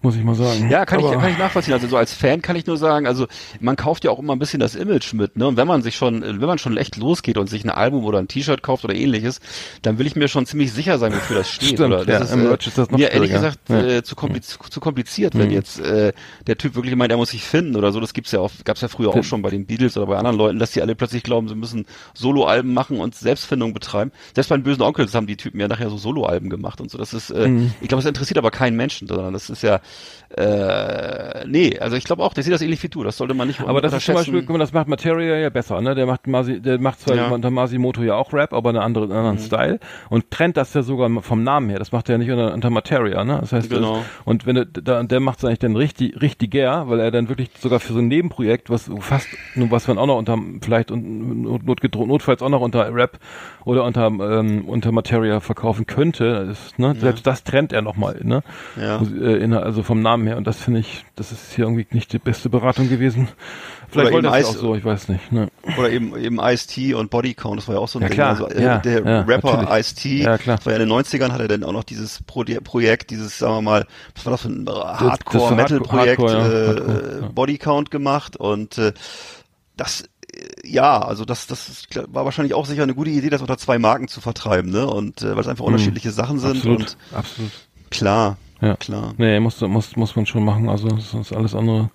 Muss ich mal sagen. Ja, kann ich, kann ich nachvollziehen. Also so als Fan kann ich nur sagen, also man kauft ja auch immer ein bisschen das Image mit, ne? Und wenn man sich schon, wenn man schon echt losgeht und sich ein Album oder ein T-Shirt kauft oder ähnliches, dann will ich mir schon ziemlich sicher sein, wofür das steht. Stimmt, oder ja, das im Merch ist das noch mir ehrlich gesagt Ja. Mhm. äh, zu, kompliz zu kompliziert, wenn jetzt äh, der Typ wirklich meint, er muss sich finden oder so. Das gibt's ja auch, gab's ja früher auch schon bei den Beatles oder bei anderen Leuten, dass die alle plötzlich glauben, sie müssen Soloalben machen und Selbstfindung betreiben. Selbst bei den bösen Onkels haben die Typen ja nachher so Soloalben gemacht und so. Das ist, äh, Mhm. ich glaube, das interessiert aber keinen Menschen, sondern das ist ja äh, nee, also ich glaube auch, der sieht das ähnlich wie du. Das sollte man nicht Aber das ist zum. Beispiel, guck mal, das macht Materia ja besser, ne? Der macht Masi, der macht zwar Ja. Mhm. unter Masimoto ja auch Rap, aber einen anderen, anderen Style und trennt das ja sogar vom Namen her. Das macht er ja nicht unter, unter Materia, ne? Das heißt, Genau. das, und wenn er, da, der macht es eigentlich dann richtig, richtiger, weil er dann wirklich sogar für so ein Nebenprojekt, was fast, was man auch noch unter, vielleicht und not, notgedro- notfalls auch noch unter Rap oder unter, ähm, unter Materia verkaufen könnte, ist, ne? Selbst das trennt er nochmal, ne? Ja. Äh, also Also vom Namen her. Und das finde ich, das ist hier irgendwie nicht die beste Beratung gewesen. Vielleicht Oder wollte es auch so, ich weiß nicht. Ne? Oder eben, eben Ice-T und Body Count, das war ja auch so ein Ja, Ding. klar. Also, äh, Ja, der ja, Rapper. Ice-T, Ja, klar. das war ja in den 90ern, hat er dann auch noch dieses Pro Projekt, dieses, sagen wir mal, was war das für ein Hardcore-Metal-Projekt, Hardcore, äh, Hardcore, ja. Body Count gemacht und äh, das, äh, ja, also das, das war wahrscheinlich auch sicher eine gute Idee, das unter zwei Marken zu vertreiben, ne? Und äh, weil es einfach unterschiedliche Sachen sind Mhm. Absolut, und absolut. klar, Ja. klar, Nee, muss, muss, muss man schon machen, also sonst alles andere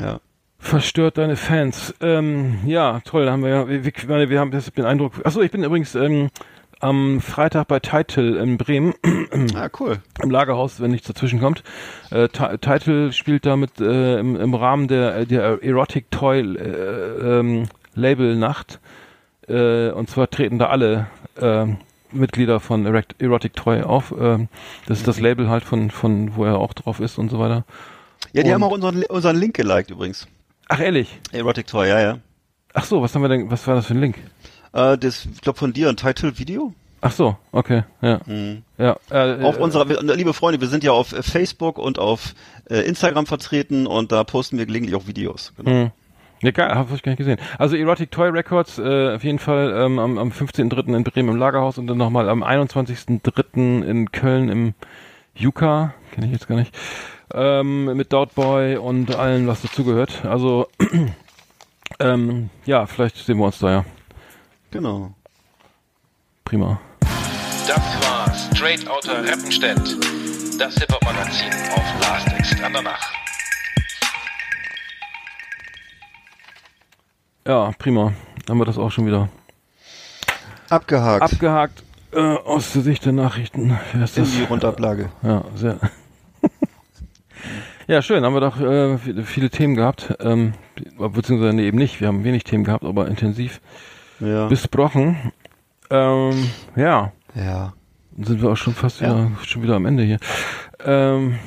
ja. verstört deine Fans. Ähm, ja, toll, haben wir ja, wir, wir, wir haben das den Eindruck. Achso, ich bin übrigens ähm, am Freitag bei Title in Bremen Ah, cool. im Lagerhaus, wenn nichts dazwischen kommt. Äh, Ti- Title spielt damit äh, im, im Rahmen der, der Erotic Toy äh, ähm, Label Nacht. Äh, und zwar treten da alle äh, Mitglieder von Erect- Erotic Toy auf. Ähm, das ist das Label halt von, von wo er auch drauf ist und so weiter. Ja, die Und- haben auch unseren, unseren Link geliked übrigens. Ach ehrlich? Erotic Toy, ja, ja. Ach so, was haben wir denn, was war das für ein Link? Äh, das, ich glaube von dir ein Title-Video. Ach so, okay, ja. Ja, äh, Auf äh, unserer, liebe Freunde, wir sind ja auf äh, Facebook und auf äh, Instagram vertreten und da posten wir gelegentlich auch Videos. Genau. Hm. Ja, geil, habe ich gar nicht gesehen. Also Erotic Toy Records, äh, auf jeden Fall ähm, am, am 15.3. in Bremen im Lagerhaus und dann nochmal am 21.3. in Köln im Juka, kenne ich jetzt gar nicht, ähm, mit Doubtboy und allen, was dazugehört. Also, ähm, ja, vielleicht sehen wir uns da, ja. Genau. Prima. Das war Straight Outta Rappenstedt, das Hip-Hop-Magazin auf Last Exit Andernach. Ja, prima. Haben wir das auch schon wieder Abgehakt. abgehakt äh, aus der Sicht der Nachrichten. Wer ist in das? die Rundablage. Ja, sehr. ja, schön. Haben wir doch äh, viele- viele Themen gehabt. Ähm, beziehungsweise nee, eben nicht. Wir haben wenig Themen gehabt, aber intensiv Ja. besprochen. Ähm, ja, ja. dann sind wir auch schon fast Ja. wieder, schon wieder am Ende hier. Ähm,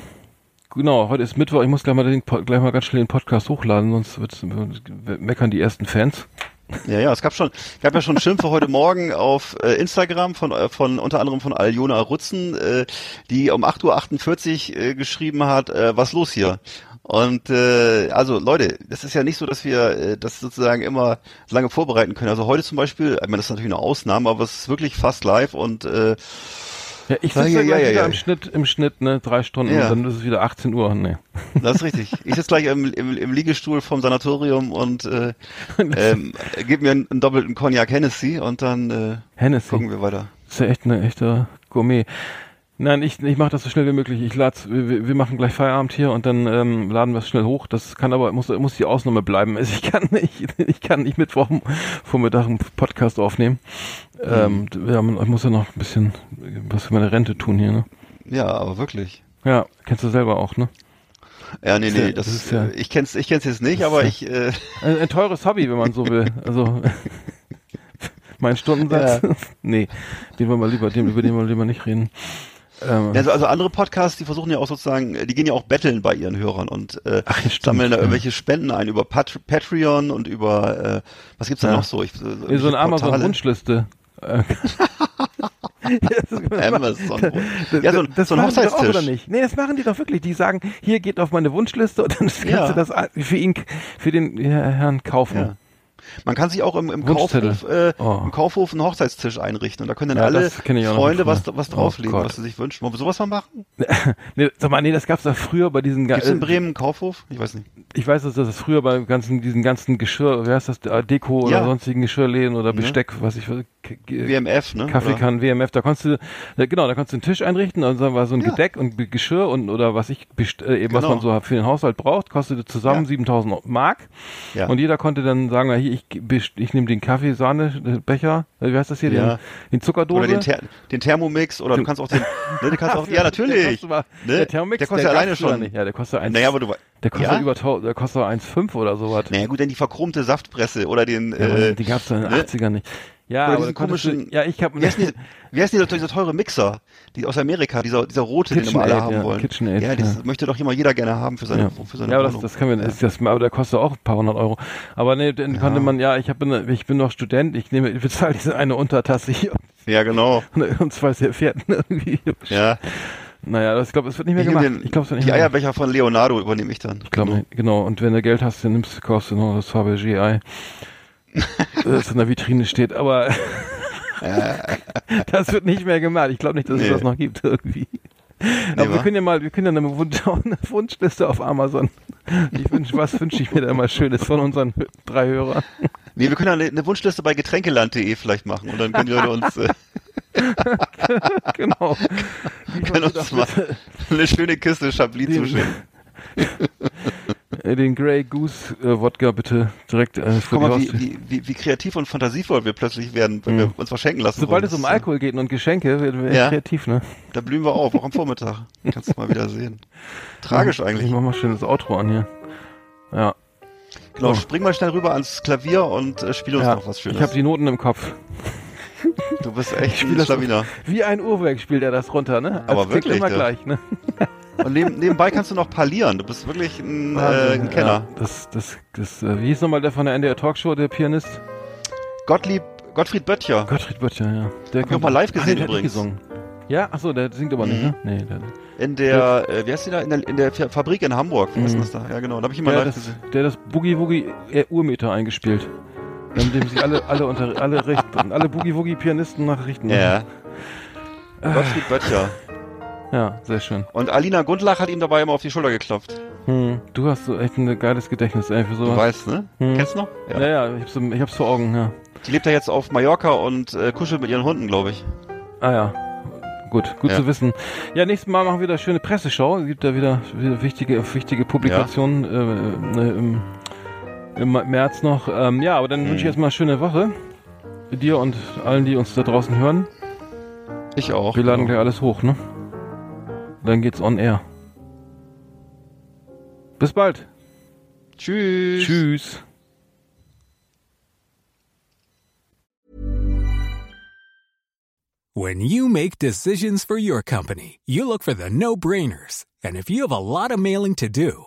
genau, heute ist Mittwoch. Ich muss gleich mal, den, gleich mal ganz schnell den Podcast hochladen, sonst wird's, meckern die ersten Fans. Ja, ja, es gab schon, gab ja schon Schimpfe heute Morgen auf äh, Instagram von, äh, von unter anderem von Aljona Rutzen, äh, die um 8.48 Uhr äh, geschrieben hat, äh, was los hier? Und äh, also Leute, das ist ja nicht so, dass wir äh, das sozusagen immer lange vorbereiten können. Also heute zum Beispiel, ich meine, das ist natürlich eine Ausnahme, aber es ist wirklich fast live und äh, Ja, ich sitze ja, ja, gleich ja, wieder im Schnitt, im Schnitt, ne, drei Stunden dann ist es wieder 18 Uhr. Nee. das ist richtig. Ich sitze gleich im, im, im Liegestuhl vom Sanatorium und äh, ähm, gib mir einen, einen doppelten Cognac Hennessy und dann äh, Hennessy. gucken wir weiter. ist ja echt eine echte Gourmet. Nein, ich, ich mache das so schnell wie möglich. Ich lad's, wir, wir machen gleich Feierabend hier und dann ähm, laden wir es schnell hoch. Das kann aber muss muss die Ausnahme bleiben. Also ich kann nicht, ich kann nicht Mittwoch Vormittag einen Podcast aufnehmen. Ähm, Mhm. ja, man, ich muss ja noch ein bisschen was für meine Rente tun hier. Ne? Ja, aber wirklich. Ja, kennst du selber auch, ne? Ja, nee, ja- nee, das, das ist ja- ich kenn's, ich kenn's jetzt nicht, aber ist ich, äh, Ein, ein teures Hobby, wenn man so will. Also mein Stundensatz. nee, den wollen wir lieber, den, über den wollen wir lieber nicht reden. Ähm, also, also andere Podcasts, die versuchen ja auch sozusagen, die gehen ja auch betteln bei ihren Hörern und äh, Ach, ja, stimmt, sammeln da ja. irgendwelche Spenden ein über Pat Patreon und über äh, was gibt's da Ja. noch so? Ich, so eine irgendwelche Portale. Amazon-Wunschliste. Amazon. Das, Ja, so, ein- das so ein machen die doch auch, oder nicht? Nee, das machen die doch wirklich. Die sagen, hier geht auf meine Wunschliste und dann kannst Ja. du das für ihn, für den Herrn kaufen. Ja. Man kann sich auch im, im. Kaufhof, äh, Oh. im Kaufhof einen Hochzeitstisch einrichten und da können dann Ja, alle Freunde was, was Oh drauflegen, Gott. was sie sich wünschen. Wollen wir sowas mal machen? Nee, sag mal, nee, das gab's da früher bei diesen Gibt's in ganzen, Bremen einen Kaufhof? Ich weiß nicht. ich weiß, dass das früher bei ganzen, diesen ganzen Geschirr, wie heißt das, äh, Deko oder Ja. sonstigen Geschirrläden oder? Besteck, was ich, WMF, ne? Kaffeekannen, WMF, da konntest du, ja, genau, da konntest du einen Tisch einrichten, also war so ein Ja. Gedeck und Geschirr und oder was ich äh, eben was Genau. man so für den Haushalt braucht, kostete zusammen Ja. 7000 Mark Ja. und jeder konnte dann sagen, na, hier ich ich nehme den Kaffee Sahne äh, Becher, äh, wie heißt das hier, Ja. den, den Zuckerdose. Oder den, Ther den Thermomix oder du kannst auch den, ne, du kannst auch, ja Der natürlich. kostet aber- Ne? Der Thermomix, der kostet der alleine gab's früher schon. Nicht. Ja, der kostet eins. Naja, aber du, der kostet ja? über 1000, der kostet 1,5 oder sowas. Naja gut, denn die verchromte Saftpresse oder den, Ja, äh, die gab's in den ne? 80ern nicht. Ja, Oder aber konntest du- komischen- ja, ich habe wie heißt denn, dieser, dieser teure Mixer, die aus Amerika, dieser, dieser rote, den immer alle KitchenAid, haben ja, wollen. KitchenAid, ja, das ja. möchte doch immer jeder gerne haben für seine, Ja, für seine ja das, das können wir, ist das, aber der kostet auch ein paar hundert Euro. Aber nee, den konnte man, ja, ich hab, bin, ich bin noch Student, ich nehme, ich bezahle diese eine Untertasse hier ja, genau. und, und zwei Servietten irgendwie. Ja. Naja, das, ich glaube, es wird nicht mehr Ich gemacht. den, ich glaube, es wird nicht die mehr. Eierbecher von Leonardo übernehme ich dann. Ich glaube, genau. Und wenn du Geld hast, dann nimmst du, kaufst du noch das Fabergé-Ei. Das in der Vitrine steht, aber das wird nicht mehr gemacht. Ich glaube nicht, dass es Nee. das noch gibt irgendwie. Aber wir wa? können ja mal, wir können ja eine, Wunsch, eine Wunschliste auf Amazon. Ich wünsch, was wünsche ich mir da mal Schönes von unseren drei Hörern? Nee, wir können eine, eine Wunschliste bei getränkeland.de vielleicht machen und dann können die Leute uns, äh, genau. können uns mal eine schöne Kiste Chablis zuschicken. Den Grey Goose äh, Wodka bitte direkt äh, Guck mal, wie, wie, wie, wie kreativ und fantasievoll wir plötzlich werden, wenn wir uns was schenken lassen Mhm. Sobald wollen. es um Alkohol geht und Geschenke, werden wir echt Ja. kreativ, ne? Da blühen wir auf, auch am Vormittag. Kannst du mal wieder sehen. Tragisch Ich eigentlich. mach mal schön das Outro an hier. Ja. Genau, So. spring mal schnell rüber ans Klavier und äh, spiel uns ja. noch was Schönes. Ich habe die Noten im Kopf. Du bist echt ein Schlawiner. Wie ein Uhrwerk spielt er das runter, ne? Aber Das wirklich, immer ja. gleich, ne? Und neben, nebenbei kannst du noch parlieren. Du bist wirklich ein, äh, ein Kenner. Ja, das, das, das, äh, wie hieß nochmal der von der NDR Talkshow, der Pianist? Gottlieb, Gottfried Böttcher. Gottfried Böttcher, ja. Der Hab ich auch mal live gesehen der hat nicht übrigens. gesungen. Ja, achso, der singt aber nicht, Mhm. ne? Nee, der, In der, äh, wie heißt die da? In der, in der Fa- Fabrik in Hamburg. Wie heißt Mhm. das da? Ja, genau. Da habe ich immer der, live das, gesehen. der das Boogie Woogie äh, Urmeter eingespielt. Mit dem sich alle, alle unter, alle richten, alle Boogie Woogie Pianisten nachrichten. Ja. Gottfried Böttcher. Ja, sehr schön. Und Alina Gundlach hat ihm dabei immer auf die Schulter geklopft. Hm, du hast so echt ein geiles Gedächtnis, ey, für Du sowas. weißt, ne? Mhm. Kennst du noch? Ja, ja, ich hab's, ich hab's vor Augen, ja. Die lebt ja jetzt auf Mallorca und äh, kuschelt mit ihren Hunden, glaube ich. Ah ja. Gut, gut Ja. zu wissen. Ja, nächstes Mal machen wir wieder schöne Presseschau. Es gibt da wieder, wieder wichtige, wichtige Publikationen äh, äh, im, im März noch. Ähm, ja, aber dann wünsche ich Mhm. erstmal eine schöne Woche. Dir und allen, die uns da draußen hören. Ich auch. Wir laden genau. gleich alles hoch, ne? Dann geht's on air. Bis bald. Tschüss. Tschüss. When you make decisions for your company, you look for the no brainers. And if you have a lot of mailing to do,